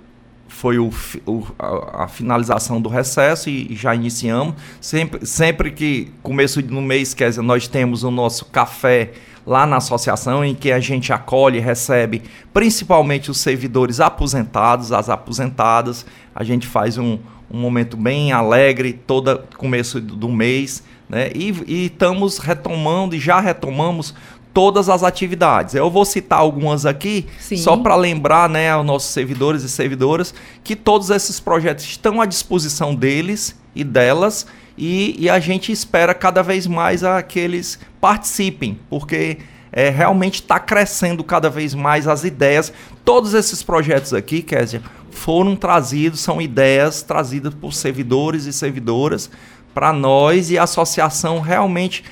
Speaker 11: foi o, o- a, a finalização do recesso e, e já iniciamos. Sempre, sempre que começo no mês, quer dizer, nós temos o nosso café lá na associação em que a gente acolhe e recebe principalmente os servidores aposentados, as aposentadas. A gente faz um, um momento bem alegre todo começo do mês, né? E, e estamos retomando e já retomamos todas as atividades. Eu vou citar algumas aqui,
Speaker 1: Sim.
Speaker 11: só para lembrar, né, aos nossos servidores e servidoras que todos esses projetos estão à disposição deles e delas e, e a gente espera cada vez mais a que eles participem, porque é, realmente está crescendo cada vez mais as ideias. Todos esses projetos aqui, Kézia, foram trazidos, são ideias trazidas por servidores e servidoras para nós e a associação realmente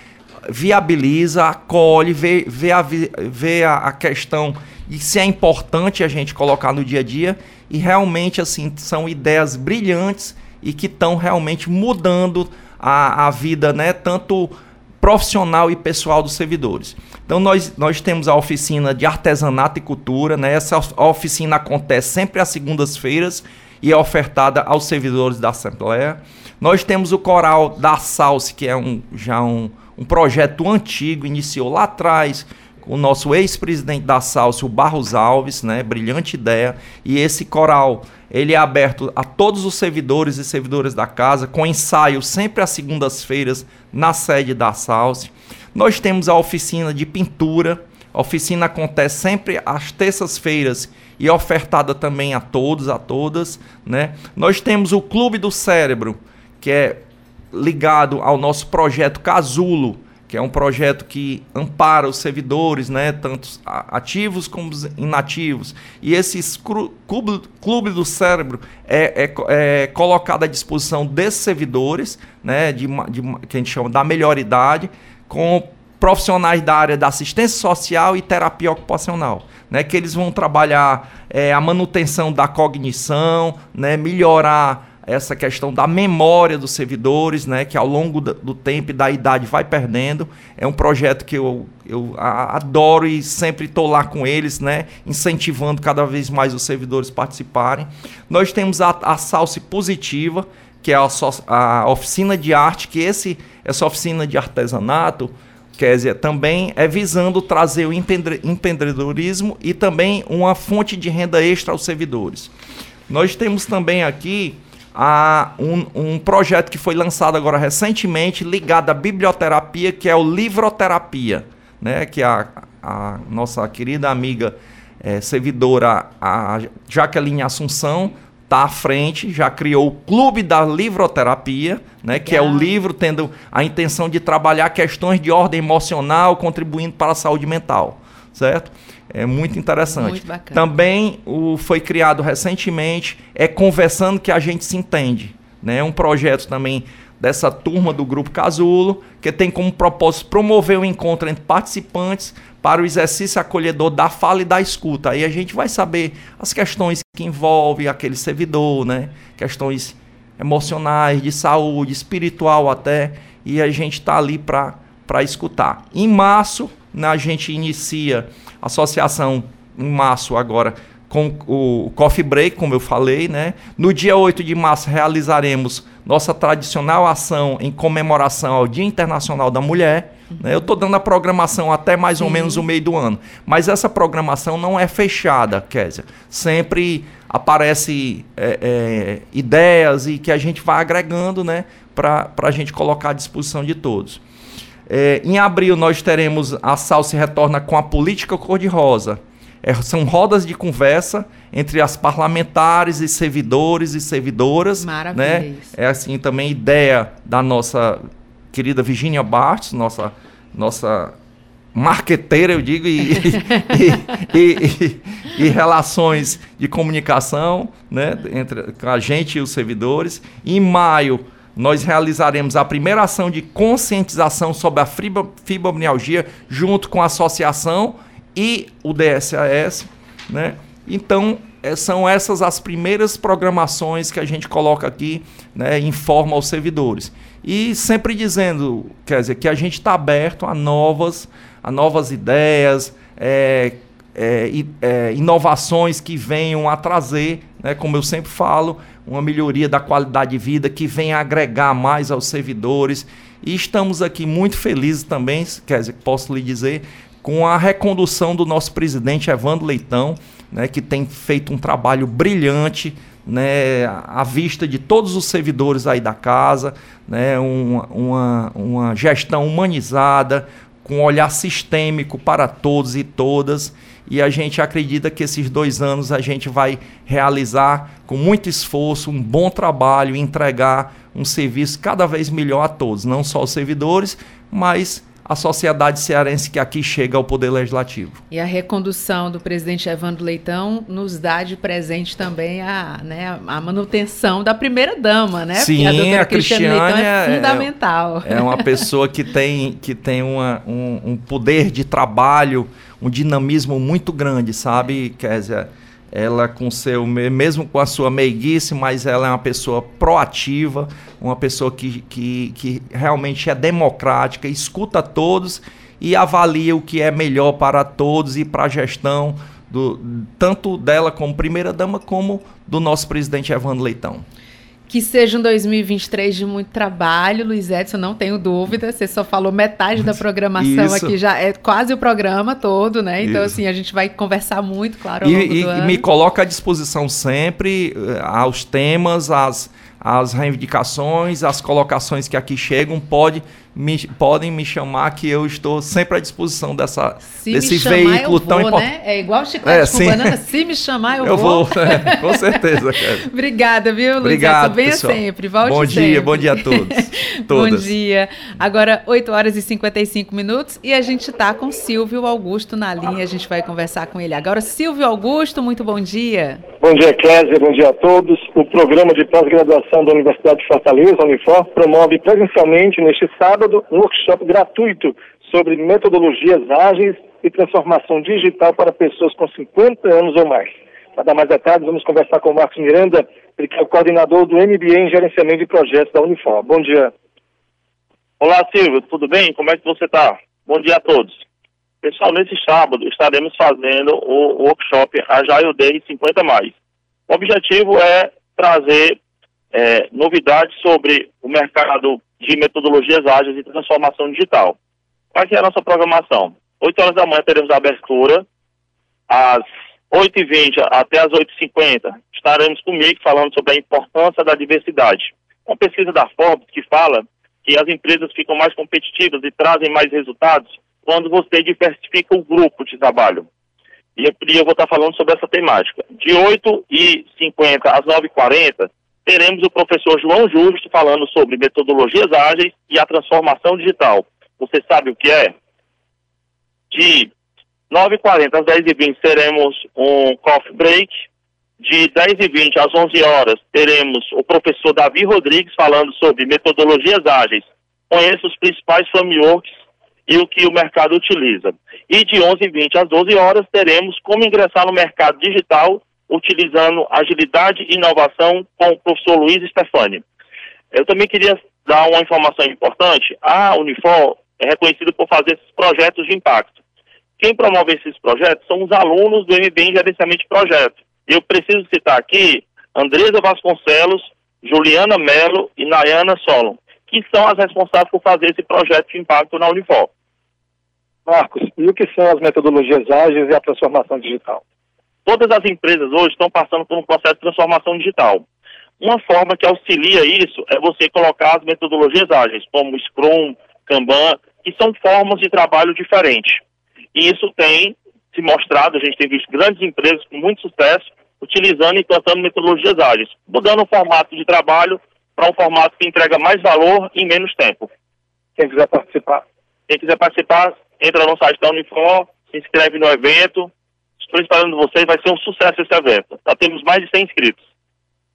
Speaker 11: viabiliza, acolhe, vê, vê, a, vê a, a questão e se é importante a gente colocar no dia a dia e realmente assim são ideias brilhantes e que estão realmente mudando a, a vida, né, tanto profissional e pessoal dos servidores. Então nós, nós temos a oficina de artesanato e cultura, né? Essa of- oficina acontece sempre às segundas-feiras e é ofertada aos servidores da Assembleia. Nós temos o coral da Salse, que é um, já um, um projeto antigo, iniciou lá atrás o nosso ex-presidente da Salse, o Barros Alves, né? Brilhante ideia. E esse coral, ele é aberto a todos os servidores e servidoras da casa, com ensaio sempre às segundas-feiras na sede da Salse. Nós temos a oficina de pintura. A oficina acontece sempre às terças-feiras e é ofertada também a todos, a todas, né? Nós temos o Clube do Cérebro, que é ligado ao nosso projeto Casulo, que é um projeto que ampara os servidores, né, tanto ativos como os inativos. E esse clube, clube do cérebro é, é é colocado à disposição desses servidores, né, de, de que a gente chama da melhor idade, com profissionais da área da assistência social e terapia ocupacional, né, que eles vão trabalhar é, a manutenção da cognição, né, melhorar essa questão da memória dos servidores, né, que ao longo do tempo e da idade vai perdendo. É um projeto que eu, eu adoro e sempre estou lá com eles, né, incentivando cada vez mais os servidores participarem. Nós temos a, a Salse Positiva, que é a, a oficina de arte, que esse, essa oficina de artesanato, dizer, também é visando trazer o empre- empreendedorismo e também uma fonte de renda extra aos servidores. Nós temos também aqui a, um, um projeto que foi lançado agora recentemente ligado à biblioterapia, que é o Livroterapia, né? que a, a nossa querida amiga é, servidora, a Jaqueline Assunção, está à frente, já criou o Clube da Livroterapia, né, que é o livro tendo a intenção de trabalhar questões de ordem emocional, contribuindo para a saúde mental, certo? É muito interessante. Muito bacana. Também o, foi criado recentemente, é Conversando que a gente se entende. Né? É um projeto também dessa turma do Grupo Casulo, que tem como propósito promover o encontro entre participantes para o exercício acolhedor da fala e da escuta. Aí a gente vai saber as questões que envolvem aquele servidor, né? Questões emocionais, de saúde, espiritual até, e a gente está ali para escutar. Em março, a gente inicia a associação em março agora com o Coffee Break, como eu falei, né? No dia 8 de março realizaremos nossa tradicional ação em comemoração ao Dia Internacional da Mulher. Né? Eu estou dando a programação até mais Sim. ou menos o meio do ano. Mas essa programação não é fechada, Kézia. Sempre aparece é, é, ideias e que a gente vai agregando né, para a gente colocar à disposição de todos. É, em abril nós teremos a Sal se retorna com a política cor-de-rosa. É, são rodas de conversa entre as parlamentares e servidores e servidoras. Maravilha. Né? É assim também ideia da nossa querida Virginia Bartz, nossa, nossa marqueteira, eu digo, e, e, e, e, relações de comunicação né, entre a gente e os servidores. Em maio, nós realizaremos a primeira ação de conscientização sobre a fibromialgia junto com a associação e o DSAS, né? Então, é, são essas as primeiras programações que a gente coloca aqui, né, informa aos servidores. E sempre dizendo, quer dizer, que a gente está aberto a novas, a novas ideias, é, é, é, inovações que venham a trazer, né, como eu sempre falo, uma melhoria da qualidade de vida que venha agregar mais aos servidores. E estamos aqui muito felizes também, quer dizer, posso lhe dizer, com a recondução do nosso presidente Evandro Leitão, né, que tem feito um trabalho brilhante né, à vista de todos os servidores aí da casa, né, uma, uma, uma gestão humanizada, com um olhar sistêmico para todos e todas. E a gente acredita que esses dois anos a gente vai realizar com muito esforço, um bom trabalho, entregar um serviço cada vez melhor a todos, não só os servidores, mas a sociedade cearense que aqui chega ao Poder Legislativo.
Speaker 1: E a recondução do presidente Evandro Leitão nos dá de presente também a, né, a manutenção da primeira-dama, né?
Speaker 11: Sim, a, a Cristiane Leitão
Speaker 1: é, é fundamental.
Speaker 11: É, é, uma pessoa que tem, que tem uma, um, um poder de trabalho, um dinamismo muito grande, sabe, Kézia? ela com seu mesmo com a sua meiguice, mas ela é uma pessoa proativa, uma pessoa que, que, que realmente é democrática, escuta todos e avalia o que é melhor para todos e para a gestão do, tanto dela como primeira dama como do nosso presidente Evandro Leitão.
Speaker 1: Que seja um 2023 de muito trabalho, Luiz Edson, não tenho dúvida. Você só falou metade da programação Isso. aqui, já é quase o programa todo, né? Então, Isso. assim, a gente vai conversar muito, claro, ao
Speaker 11: e,
Speaker 1: longo
Speaker 11: e,
Speaker 1: do ano.
Speaker 11: E me coloca à disposição sempre uh, aos temas, às, às reivindicações, às colocações que aqui chegam. Pode me, podem me chamar que eu estou sempre à disposição dessa,
Speaker 1: se
Speaker 11: desse
Speaker 1: chamar,
Speaker 11: veículo tão importante.
Speaker 1: Né? É igual chiclete é, com sim. banana, se me chamar eu,
Speaker 11: eu
Speaker 1: vou.
Speaker 11: vou é, com certeza, cara.
Speaker 1: Obrigada, viu, Luiz?
Speaker 11: Obrigado,
Speaker 1: Venha
Speaker 11: pessoal.
Speaker 1: sempre, volte
Speaker 11: Bom
Speaker 1: sempre.
Speaker 11: dia, bom dia a todos.
Speaker 1: bom dia. Agora, 8 horas e 55 minutos e a gente está com Silvio Augusto na linha, a gente vai conversar com ele agora. Silvio Augusto, muito bom dia.
Speaker 12: Bom dia, Kézia, bom dia a todos. O programa de pós-graduação da Universidade de Fortaleza, Unifor, promove presencialmente neste sábado um workshop gratuito sobre metodologias ágeis e transformação digital para pessoas com 50 anos ou mais. Para dar mais detalhes, vamos conversar com o Marcos Miranda, ele que é o coordenador do MBA em Gerenciamento de Projetos da Unifor. Bom dia.
Speaker 13: Olá, Silvio, tudo bem? Como é que você está? Bom dia a todos. Pessoal, nesse sábado estaremos fazendo o workshop Agile Day 50 mais. O objetivo é trazer é, novidades sobre o mercado de metodologias ágeis e transformação digital. Qual é a nossa programação? 8 horas da manhã teremos a abertura, às 8h20 até às 8h50 estaremos comigo falando sobre a importância da diversidade. Uma pesquisa da Forbes que fala que as empresas ficam mais competitivas e trazem mais resultados quando você diversifica o grupo de trabalho. E eu, eu vou estar falando sobre essa temática. De 8h50 às 9h40, teremos o professor João Justo falando sobre metodologias ágeis e a transformação digital. Você sabe o que é? De 9h40 às 10h20 teremos um coffee break. De 10h20 às 11 horas teremos o professor Davi Rodrigues falando sobre metodologias ágeis. Conheça os principais frameworks e o que o mercado utiliza. E de 11h20 às 12 horas teremos como ingressar no mercado digital utilizando agilidade e inovação com o professor Luiz Stefani. Eu também queria dar uma informação importante. A Unifor é reconhecida por fazer esses projetos de impacto. Quem promove esses projetos são os alunos do MB em Gerenciamento de Projeto. Eu preciso citar aqui Andresa Vasconcelos, Juliana Melo e Nayana Solon, que são as responsáveis por fazer esse projeto de impacto na Unifor.
Speaker 12: Marcos, e o que são as metodologias ágeis e a transformação digital?
Speaker 13: Todas as empresas hoje estão passando por um processo de transformação digital. Uma forma que auxilia isso é você colocar as metodologias ágeis, como Scrum, Kanban, que são formas de trabalho diferentes. E isso tem se mostrado, a gente tem visto grandes empresas com muito sucesso utilizando e implantando metodologias ágeis, mudando o formato de trabalho para um formato que entrega mais valor em menos tempo.
Speaker 12: Quem quiser participar.
Speaker 13: Quem quiser participar, entra no site da Unifor, se inscreve no evento. Estou esperando vocês, vai ser um sucesso esse evento. Já temos mais de 100 inscritos.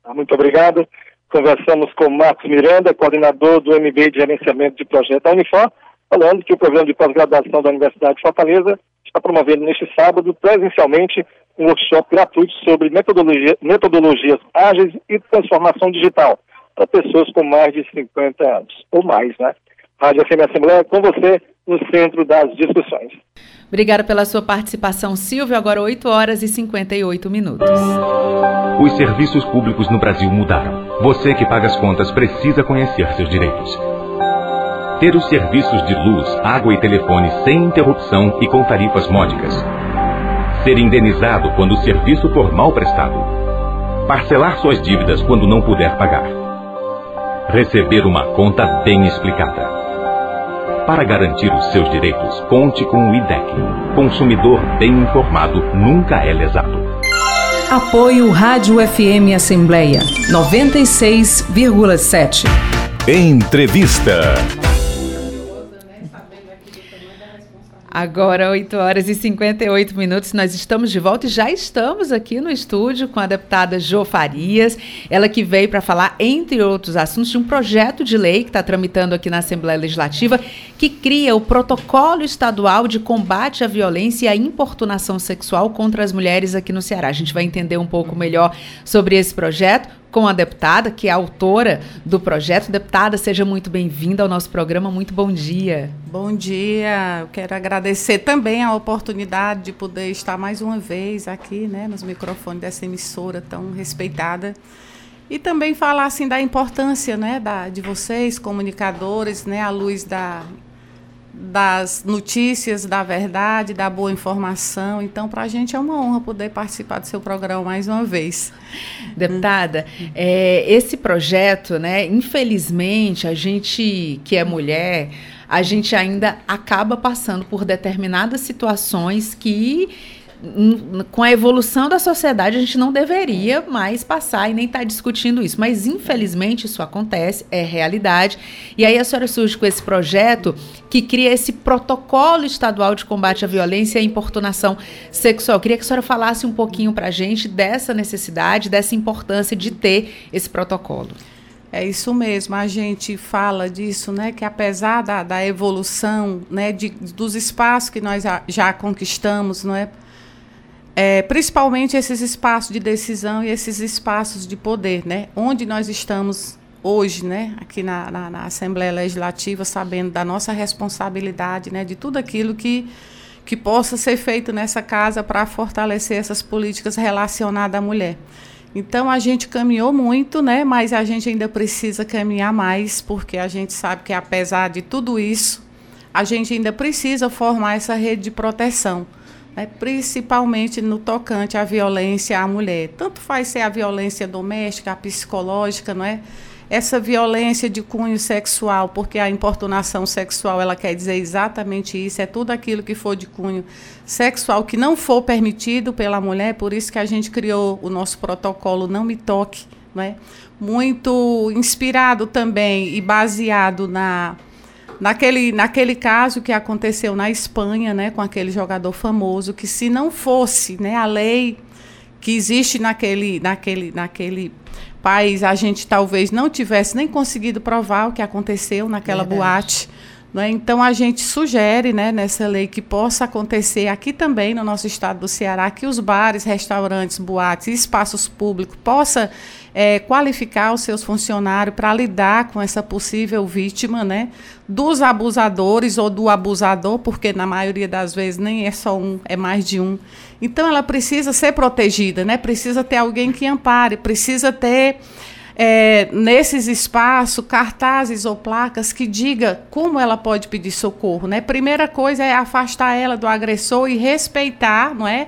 Speaker 12: Ah, muito obrigado. Conversamos com Marcos Miranda, coordenador do MB de Gerenciamento de Projeto da Unifor, falando que o programa de pós-graduação da Universidade de Fortaleza está promovendo neste sábado, presencialmente, um workshop gratuito sobre metodologia, metodologias ágeis e transformação digital para pessoas com mais de 50 anos, ou mais, né? Rádio FM Assembleia, com você no centro das discussões.
Speaker 1: Obrigada pela sua participação, Silvio. Agora 8 horas e 58 minutos.
Speaker 14: Os serviços públicos no Brasil mudaram. Você que paga as contas precisa conhecer seus direitos. Ter os serviços de luz, água e telefone sem interrupção e com tarifas módicas. Ser indenizado quando o serviço for mal prestado. Parcelar suas dívidas quando não puder pagar. Receber uma conta bem explicada. Para garantir os seus direitos, conte com o IDEC. Consumidor bem informado nunca é lesado.
Speaker 6: Apoio Rádio FM Assembleia 96,7.
Speaker 2: Entrevista.
Speaker 1: Agora, 8 horas e 58 minutos, nós estamos de volta e já estamos aqui no estúdio com a deputada Jo Farias, ela que veio para falar, entre outros assuntos, de um projeto de lei que está tramitando aqui na Assembleia Legislativa, que cria o Protocolo Estadual de Combate à Violência e à Importunação Sexual contra as Mulheres aqui no Ceará. A gente vai entender um pouco melhor sobre esse projeto com a deputada, que é autora do projeto. Deputada, seja muito bem-vinda ao nosso programa. Muito bom dia.
Speaker 15: Bom dia. Eu quero agradecer também a oportunidade de poder estar mais uma vez aqui, né, nos microfones dessa emissora tão respeitada. E também falar assim da importância, né, da, de vocês comunicadores, né, à luz da das notícias, da verdade, da boa informação. Então, para a gente é uma honra poder participar do seu programa mais uma vez.
Speaker 1: Deputada, é, esse projeto, né, infelizmente, a gente que é mulher, a gente ainda acaba passando por determinadas situações que com a evolução da sociedade, a gente não deveria mais passar e nem estar tá discutindo isso. Mas, infelizmente, isso acontece, é realidade. E aí a senhora surge com esse projeto que cria esse protocolo estadual de combate à violência e à importunação sexual. Eu queria que a senhora falasse um pouquinho para a gente dessa necessidade, dessa importância de ter esse protocolo.
Speaker 15: É isso mesmo, a gente fala disso, né? Que apesar da, da evolução, né, de, dos espaços que nós já conquistamos, não é? É, principalmente esses espaços de decisão e esses espaços de poder, né? Onde nós estamos hoje, né? Aqui na, na, na Assembleia Legislativa, sabendo da nossa responsabilidade, né? De tudo aquilo que que possa ser feito nessa casa para fortalecer essas políticas relacionadas à mulher. Então a gente caminhou muito, né? Mas a gente ainda precisa caminhar mais, porque a gente sabe que apesar de tudo isso, a gente ainda precisa formar essa rede de proteção né, principalmente no tocante à violência à mulher. Tanto faz ser a violência doméstica, a psicológica, não é? essa violência de cunho sexual, porque a importunação sexual ela quer dizer exatamente isso, é tudo aquilo que for de cunho sexual que não for permitido pela mulher, por isso que a gente criou o nosso protocolo Não Me Toque, né? muito inspirado também e baseado na naquele, naquele caso que aconteceu na Espanha, né, com aquele jogador famoso, que se não fosse né, a lei que existe naquele, naquele, naquele país, a gente talvez não tivesse nem conseguido provar o que aconteceu naquela Verdade. boate. Né? Então, a gente sugere né, nessa lei que possa acontecer aqui também no nosso estado do Ceará, que os bares, restaurantes, boates e espaços públicos possam é, qualificar os seus funcionários para lidar com essa possível vítima né, dos abusadores ou do abusador, porque na maioria das vezes nem é só um, é mais de um. Então ela precisa ser protegida, né? Precisa ter alguém que ampare, precisa ter é, nesses espaços cartazes ou placas que diga como ela pode pedir socorro, né? Primeira coisa é afastar ela do agressor e respeitar, não é,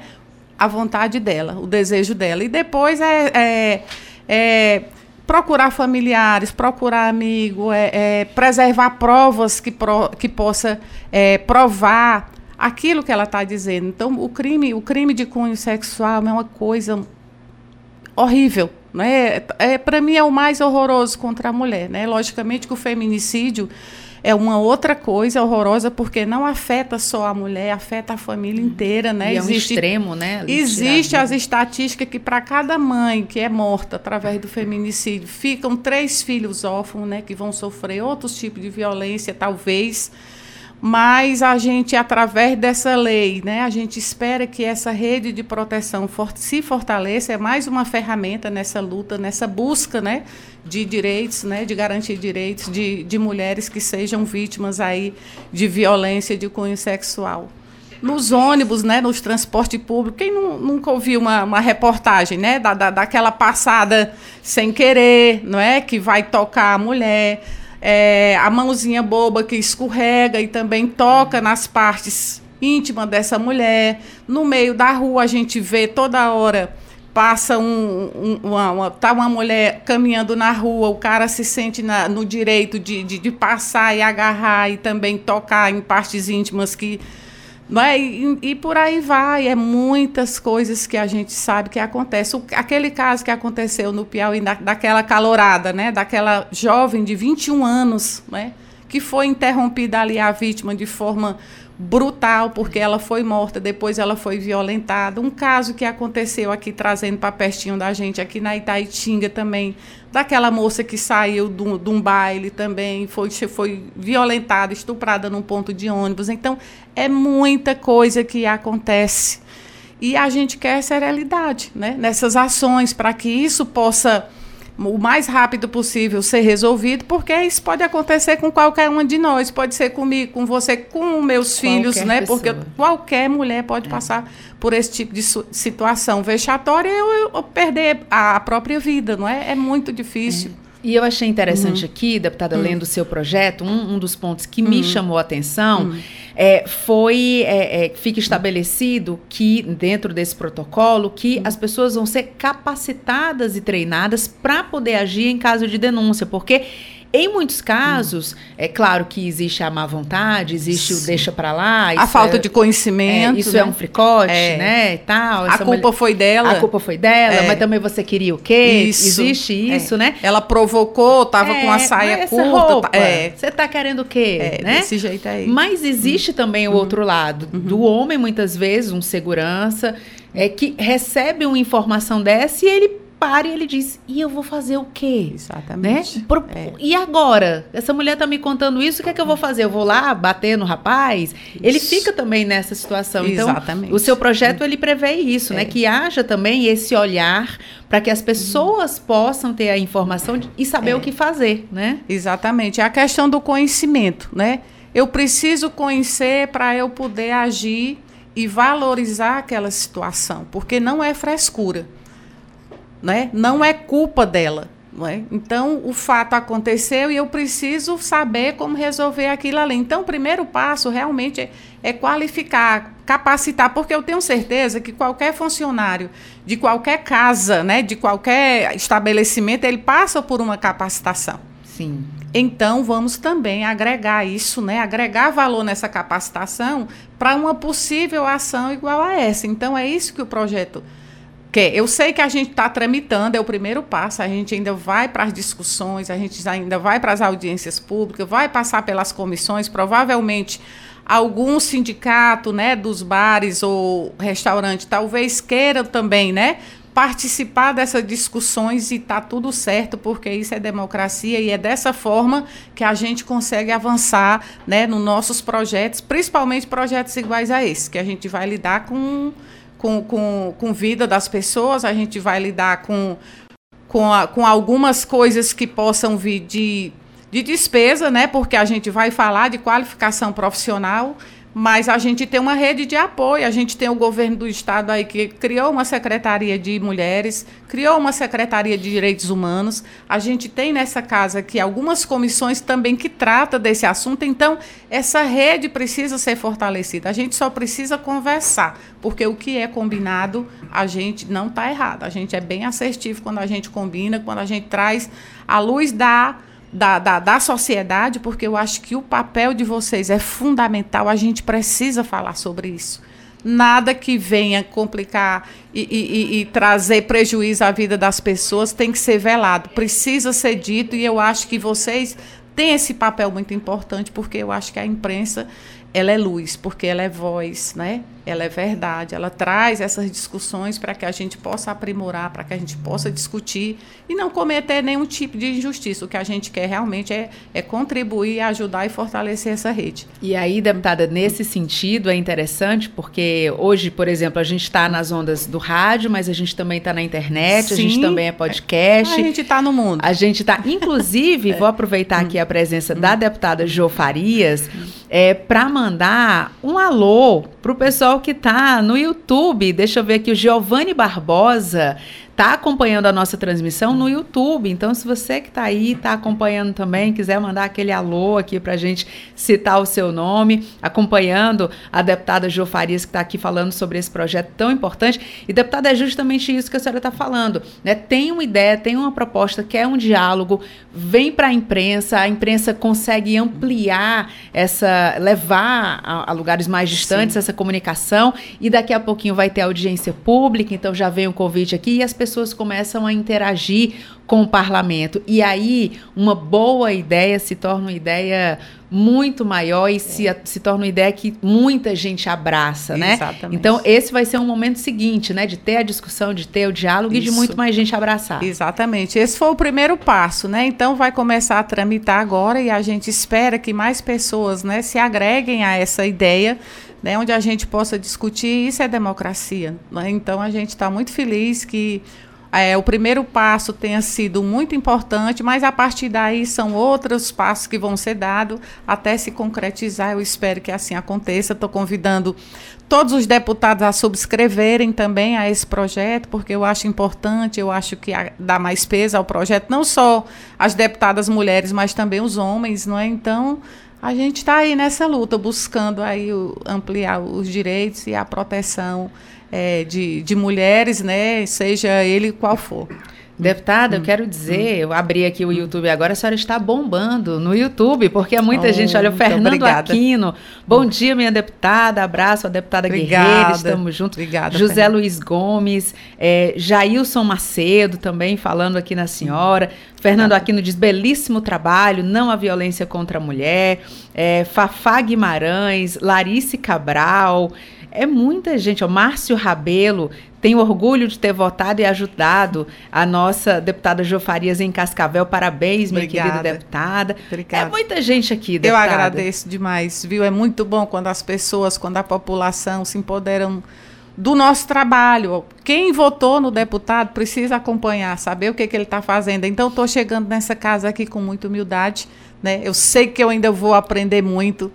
Speaker 15: a vontade dela, o desejo dela. E depois é, é, é procurar familiares, procurar amigo, é, é, preservar provas que, pro, que possa é, provar aquilo que ela está dizendo. Então, o crime, o crime de cunho sexual é uma coisa horrível. Né? É, Para mim, é o mais horroroso contra a mulher. Né? Logicamente que o feminicídio é uma outra coisa horrorosa porque não afeta só a mulher, afeta a família inteira, né?
Speaker 1: E existe, é um extremo, né?
Speaker 15: Existe as estatísticas que para cada mãe que é morta através do feminicídio, ficam três filhos órfãos, né, que vão sofrer outros tipos de violência, talvez mas a gente, através dessa lei, né, a gente espera que essa rede de proteção for, se fortaleça, é mais uma ferramenta nessa luta, nessa busca né, de direitos, né, de garantir direitos de, de mulheres que sejam vítimas aí de violência de cunho sexual. Nos ônibus, né, nos transportes públicos, quem não, nunca ouviu uma, uma reportagem né, da, da, daquela passada sem querer, não é, que vai tocar a mulher é, a mãozinha boba que escorrega e também toca nas partes íntimas dessa mulher. No meio da rua a gente vê toda hora passa um, um, uma, uma, tá uma mulher caminhando na rua, o cara se sente na, no direito de, de, de, passar e agarrar e também tocar em partes íntimas que é? E, e, por aí vai, é muitas coisas que a gente sabe que acontece. O, aquele caso que aconteceu no Piauí, da, daquela calorada, né? daquela jovem de 21 anos, né? que foi interrompida ali a vítima de forma brutal, porque ela foi morta, depois ela foi violentada. Um caso que aconteceu aqui, trazendo para pertinho da gente, aqui na Itaitinga também, daquela moça que saiu de um baile também, foi, foi violentada, estuprada num ponto de ônibus. Então, é muita coisa que acontece. E a gente quer serenidade né, nessas ações, para que isso possa o mais rápido possível ser resolvido, porque isso pode acontecer com qualquer uma de nós, pode ser comigo, com você, com meus qualquer filhos, né? Pessoa. Porque qualquer mulher pode é. passar por esse tipo de situação vexatória eu, eu perder a própria vida, não é? É muito difícil.
Speaker 1: É. E eu achei interessante uhum. aqui, deputada, uhum. lendo o seu projeto, um, um dos pontos que uhum. me chamou a atenção uhum. É, foi é, é, fica estabelecido que, dentro desse protocolo, que as pessoas vão ser capacitadas e treinadas para poder agir em caso de denúncia, porque em muitos casos, hum. é claro que existe a má vontade, existe Sim. o deixa para lá.
Speaker 15: A falta é, de conhecimento.
Speaker 1: É, isso é né? é um fricote, é. né? E tal.
Speaker 15: A culpa mulher, foi dela.
Speaker 1: A culpa foi dela, é. mas também você queria o quê? Isso. Existe é. isso, né?
Speaker 15: Ela provocou, tava com a saia curta.
Speaker 1: Roupa, Você tá querendo o quê? né?
Speaker 15: Desse jeito aí.
Speaker 1: Mas existe também o uhum. outro lado. Uhum. Do homem, muitas vezes, um segurança, é que recebe uma informação dessa e ele para e ele diz: e eu vou fazer o quê?
Speaker 15: Exatamente.
Speaker 1: Né? Pro, é. E agora? Essa mulher está me contando isso, o que é que eu vou fazer? Eu vou lá bater no rapaz? Isso. Ele fica também nessa situação. Então, Exatamente. o seu projeto ele prevê isso, né? é. né? Que haja também esse olhar para que as pessoas possam ter a informação e saber é. o que fazer, né?
Speaker 15: Exatamente. É a questão do conhecimento, né? Eu preciso conhecer para eu poder agir e valorizar aquela situação, porque não é frescura né? Não é culpa dela. É? Então, o fato aconteceu e eu preciso saber como resolver aquilo ali. Então, o primeiro passo realmente é, é qualificar capacitar, porque eu tenho certeza que qualquer funcionário de qualquer casa, né, de qualquer estabelecimento, ele passa por uma capacitação.
Speaker 1: Sim.
Speaker 15: Então, vamos também agregar isso, né? agregar valor nessa capacitação para uma possível ação igual a essa. Então, é isso que o projeto Eu sei que a gente está tramitando, é o primeiro passo, a gente ainda vai para as discussões, a gente ainda vai para as audiências públicas, vai passar pelas comissões, provavelmente algum sindicato né, dos bares ou restaurante talvez queira também né, participar dessas discussões e está tudo certo, porque isso é democracia e é dessa forma que a gente consegue avançar né, nos nossos projetos, principalmente projetos iguais a esse, que a gente vai lidar com, com, com, com vida das pessoas, a gente vai lidar com, com, a, com algumas coisas que possam vir de, de despesa, né, porque a gente vai falar de qualificação profissional mas a gente tem uma rede de apoio, a gente tem o governo do estado aí que criou uma secretaria de mulheres, criou uma secretaria de direitos humanos, a gente tem nessa casa aqui algumas comissões também que tratam desse assunto, então essa rede precisa ser fortalecida, a gente só precisa conversar, porque o que é combinado, a gente não está errado, a gente é bem assertivo quando a gente combina, quando a gente traz a luz da da, da, da sociedade, porque eu acho que o papel de vocês é fundamental, a gente precisa falar sobre isso. Nada que venha complicar e, e, e, trazer prejuízo à vida das pessoas tem que ser velado, precisa ser dito, e eu acho que vocês têm esse papel muito importante, porque eu acho que a imprensa ela é luz, porque ela é voz, né? Ela é verdade, ela traz essas discussões para que a gente possa aprimorar, para que a gente possa discutir e não cometer nenhum tipo de injustiça. O que a gente quer realmente é, é contribuir, ajudar e fortalecer essa rede.
Speaker 1: E aí, deputada, nesse sentido é interessante, porque hoje, por exemplo, a gente está nas ondas do rádio, mas a gente também está na internet, Sim. a gente também é podcast. A
Speaker 15: gente está no mundo.
Speaker 1: A gente está, inclusive, vou aproveitar aqui a presença da deputada Jo Farias é, para mandar um alô para o pessoal que está no YouTube. Deixa eu ver aqui, o Giovanni Barbosa está acompanhando a nossa transmissão no YouTube. Então, se você que está aí, está acompanhando também, quiser mandar aquele alô aqui para a gente citar o seu nome, acompanhando a deputada Jo Farias, que está aqui falando sobre esse projeto tão importante. E, deputada, é justamente isso que a senhora está falando. Né? Tem uma ideia, tem uma proposta, quer um diálogo, vem para a imprensa, a imprensa consegue ampliar essa, levar a, a lugares mais distantes Sim. essa comunicação, e daqui a pouquinho vai ter audiência pública, então já vem o um convite aqui e as pessoas pessoas começam a interagir com o parlamento. E aí, uma boa ideia se torna uma ideia muito maior e é. se, se torna uma ideia que muita gente abraça, né? Exatamente. Então, esse vai ser um momento seguinte, né? De ter a discussão, de ter o diálogo Isso. e de muito mais gente abraçar.
Speaker 15: Exatamente. Esse foi o primeiro passo, né? Então, vai começar a tramitar agora e a gente espera que mais pessoas né, se agreguem a essa ideia né, onde a gente possa discutir. Isso é democracia. Né? Então, a gente está muito feliz que é, o primeiro passo tenha sido muito importante, mas a partir daí são outros passos que vão ser dados até se concretizar. Eu espero que assim aconteça. Estou convidando todos os deputados a subscreverem também a esse projeto, porque eu acho importante, eu acho que dá mais peso ao projeto, não só as deputadas mulheres, mas também os homens, não é? Então, a gente está aí nessa luta, buscando aí o, ampliar os direitos e a proteção é, de, de mulheres, né, seja ele qual for.
Speaker 1: Deputada, hum, eu quero dizer, hum. eu abri aqui o YouTube agora, a senhora está bombando no YouTube, porque há muita oh, gente, olha, o Fernando obrigada. Aquino, bom dia, minha deputada, abraço a deputada obrigada. Guerreira, estamos juntos. Obrigada, José Fernando. Luiz Gomes, é, Jailson Macedo também falando aqui na senhora. Fernando Aquino diz, belíssimo trabalho, não a violência contra a mulher. É, Fafá Guimarães, Larice Cabral, é muita gente. O Márcio Rabelo tenho orgulho de ter votado e ajudado a nossa deputada Jofarias em Cascavel. Parabéns, minha Obrigada. querida deputada. Obrigada. É muita gente aqui, deputada.
Speaker 15: Eu agradeço demais, viu? É muito bom quando as pessoas, quando a população se empoderam do nosso trabalho. Quem votou no deputado precisa acompanhar, saber o que, que ele está fazendo. Então, estou chegando nessa casa aqui com muita humildade. Né? Eu sei que eu ainda vou aprender muito.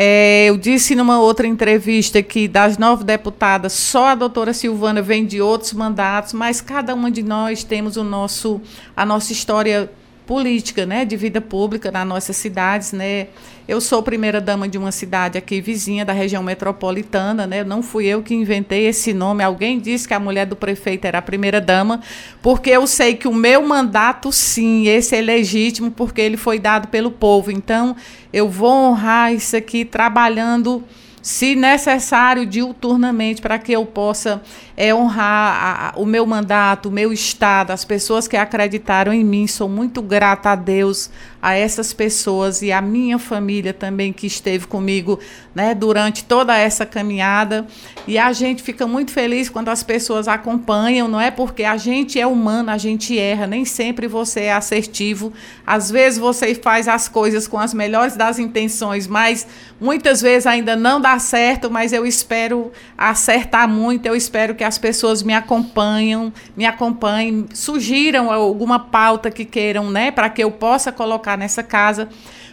Speaker 15: É, eu disse numa outra entrevista que das nove deputadas, só a doutora Silvana vem de outros mandatos, mas cada uma de nós temos o nosso, a nossa história política, né, de vida pública nas nossas cidades, né. Eu sou primeira dama de uma cidade aqui vizinha da região metropolitana, né. Não fui eu que inventei esse nome. Alguém disse que a mulher do prefeito era a primeira dama, porque eu sei que o meu mandato, sim, esse é legítimo, porque ele foi dado pelo povo. Então, eu vou honrar isso aqui trabalhando se necessário, diuturnamente, para que eu possa é, honrar a, o meu mandato, o meu estado, as pessoas que acreditaram em mim. Sou muito grata a Deus, a essas pessoas e a minha família também que esteve comigo né, durante toda essa caminhada. E a gente fica muito feliz quando as pessoas acompanham, não é porque a gente é humano, a gente erra, nem sempre você é assertivo. Às vezes você faz as coisas com as melhores das intenções, mas muitas vezes ainda não dá certo, mas eu espero acertar muito, eu espero que as pessoas me acompanhem, me acompanhem, sugiram alguma pauta que queiram, né, para que eu possa colocar nessa casa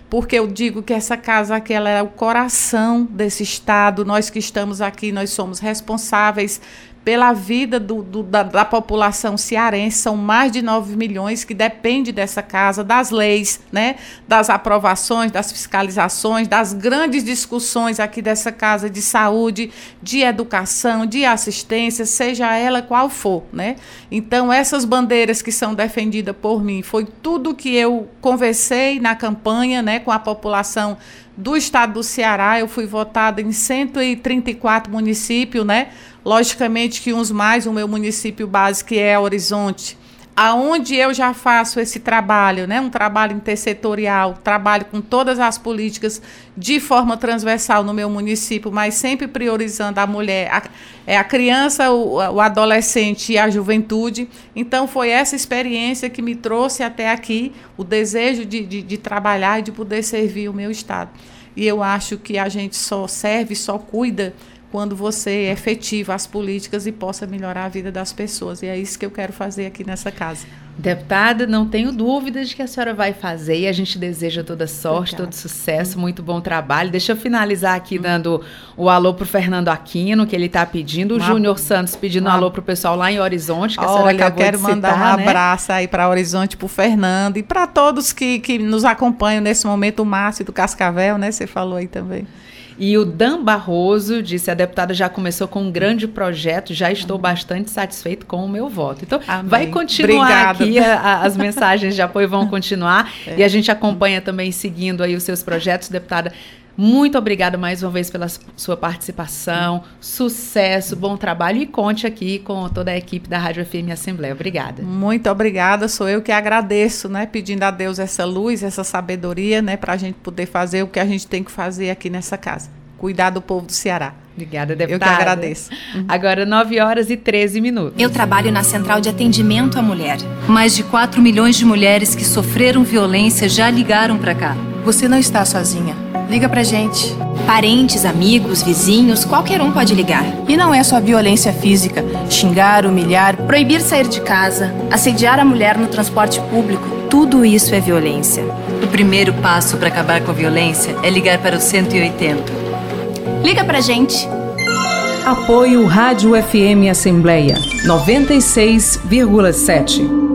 Speaker 15: porque eu digo que essa casa aqui ela é o coração desse estado. Nós que estamos aqui, nós somos responsáveis pela vida do, do, da, da, população cearense. São mais de 9 milhões que depende dessa casa, das leis, né, das aprovações, das fiscalizações, das grandes discussões aqui dessa casa de saúde, de educação, de assistência, seja ela qual for. Né? Então, essas bandeiras que são defendidas por mim, foi tudo que eu conversei na campanha né, com a população do estado do Ceará. Eu fui votada em 134 municípios, né? Logicamente que uns mais, o meu município base, que é Horizonte, aonde eu já faço esse trabalho, né, um trabalho intersetorial, trabalho com todas as políticas de forma transversal no meu município, mas sempre priorizando a mulher, a, é a criança, o, o adolescente e a juventude. Então foi essa experiência que me trouxe até aqui, o desejo de, de, de trabalhar e de poder servir o meu estado. E eu acho que a gente só serve, só cuida quando você efetiva as políticas e possa melhorar a vida das pessoas. E é isso que eu quero fazer aqui nessa casa.
Speaker 1: Deputada, não tenho dúvidas de que a senhora vai fazer e a gente deseja toda sorte, Obrigada. todo sucesso, muito bom trabalho. Deixa eu finalizar aqui dando o alô para o Fernando Aquino, que ele está pedindo, o Júnior Santos pedindo um alô para o pessoal lá em Horizonte, que a senhora acabou
Speaker 15: eu quero mandar um né? abraço aí para Horizonte, para o Fernando e para todos que, que nos acompanham nesse momento, o Márcio do Cascavel, né? Você falou aí também.
Speaker 1: E o Dan Barroso disse: a deputada já começou com um grande projeto, já estou bastante satisfeito com o meu voto. Então, Amém. vai continuar Obrigada. aqui, a, a, as mensagens de apoio vão continuar. É. E a gente acompanha também seguindo aí os seus projetos, deputada. Muito obrigada mais uma vez pela sua participação, sucesso, bom trabalho e conte aqui com toda a equipe da Rádio FM Assembleia. Obrigada.
Speaker 15: Muito obrigada, sou eu que agradeço, né, pedindo a Deus essa luz, essa sabedoria, né, para a gente poder fazer o que a gente tem que fazer aqui nessa casa, cuidar do povo do Ceará.
Speaker 1: Obrigada, deputada.
Speaker 15: Eu que agradeço.
Speaker 1: Uhum. Agora, 9 horas e 13 minutos.
Speaker 16: Eu trabalho na Central de Atendimento à Mulher. Mais de 4 milhões de mulheres que sofreram violência já ligaram para cá.
Speaker 17: Você não está sozinha. Liga pra gente.
Speaker 16: Parentes, amigos, vizinhos, qualquer um pode ligar.
Speaker 17: E não é só violência física, xingar, humilhar, proibir sair de casa, assediar a mulher no transporte público.
Speaker 16: Tudo isso é violência. O primeiro passo para acabar com a violência é ligar para o 180.
Speaker 17: Liga pra gente.
Speaker 6: Apoio Rádio FM Assembleia 96,7.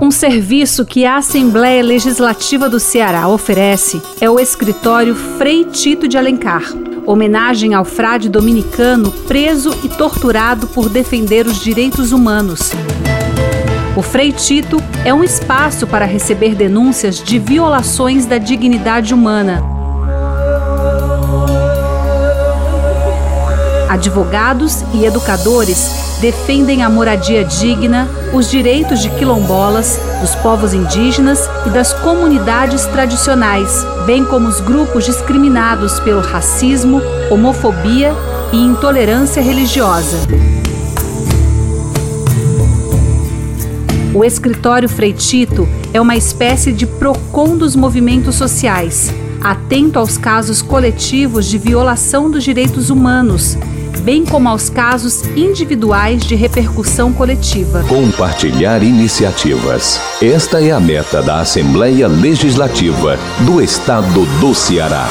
Speaker 18: Um serviço que a Assembleia Legislativa do Ceará oferece é o escritório Frei Tito de Alencar, homenagem ao frade dominicano preso e torturado por defender os direitos humanos. O Frei Tito é um espaço para receber denúncias de violações da dignidade humana. Advogados e educadores defendem a moradia digna, os direitos de quilombolas, dos povos indígenas e das comunidades tradicionais, bem como os grupos discriminados pelo racismo, homofobia e intolerância religiosa. O escritório Freitito é uma espécie de PROCON dos movimentos sociais, atento aos casos coletivos de violação dos direitos humanos bem como aos casos individuais de repercussão coletiva.
Speaker 14: Compartilhar iniciativas. Esta é a meta da Assembleia Legislativa do Estado do Ceará.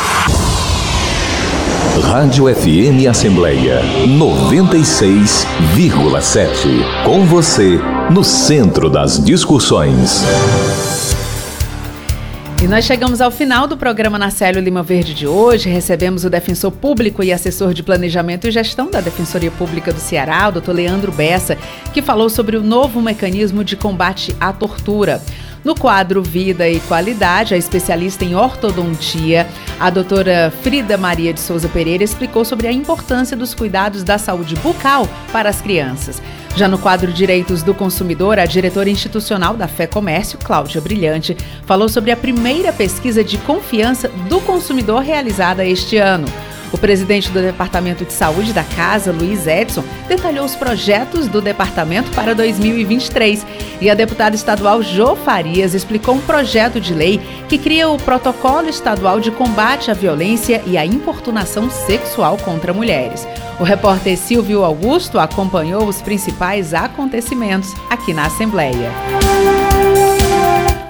Speaker 9: Rádio FM Assembleia 96,7. Com você, no centro das discussões.
Speaker 1: E nós chegamos ao final do programa Narcélio Lima Verde de hoje. Recebemos o defensor público e assessor de planejamento e gestão da Defensoria Pública do Ceará, o doutor Leandro Bessa, que falou sobre o novo mecanismo de combate à tortura. No quadro Vida e Qualidade, a especialista em ortodontia, a doutora Frida Maria de Souza Pereira, explicou sobre a importância dos cuidados da saúde bucal para as crianças. Já no quadro Direitos do Consumidor, a diretora institucional da Fé Comércio, Cláudia Brilhante, falou sobre a primeira pesquisa de confiança do consumidor realizada este ano. O presidente do Departamento de Saúde da Casa, Luiz Edson, detalhou os projetos do departamento para 2023. E a deputada estadual Jo Farias explicou um projeto de lei que cria o Protocolo Estadual de Combate à Violência e à Importunação Sexual contra Mulheres. O repórter Silvio Augusto acompanhou os principais acontecimentos aqui na Assembleia.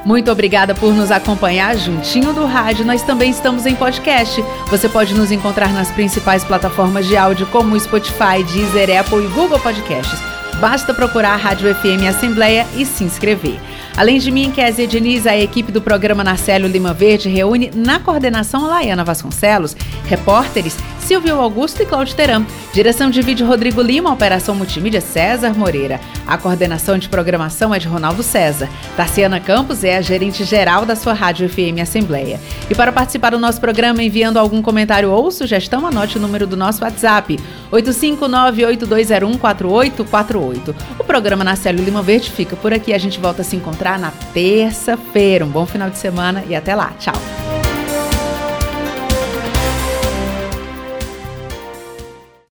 Speaker 1: Muito obrigada por nos acompanhar juntinho do rádio. Nós também estamos em podcast. Você pode nos encontrar nas principais plataformas de áudio como Spotify, Deezer, Apple e Google Podcasts. Basta procurar a Rádio FM Assembleia e se inscrever. Além de mim, Kézia Diniz, a equipe do programa Narcélio Lima Verde reúne na coordenação Laiana Vasconcelos, repórteres Silvio Augusto e Cláudio Teram. Direção de vídeo Rodrigo Lima, operação multimídia César Moreira. A coordenação de programação é de Ronaldo César. Tarciana Campos é a gerente geral da sua Rádio FM Assembleia. E para participar do nosso programa enviando algum comentário ou sugestão, anote o número do nosso WhatsApp: 85982014848. O programa Narcélio Lima Verde fica por aqui. A gente volta a se encontrar na terça-feira. Um bom final de semana e até lá. Tchau.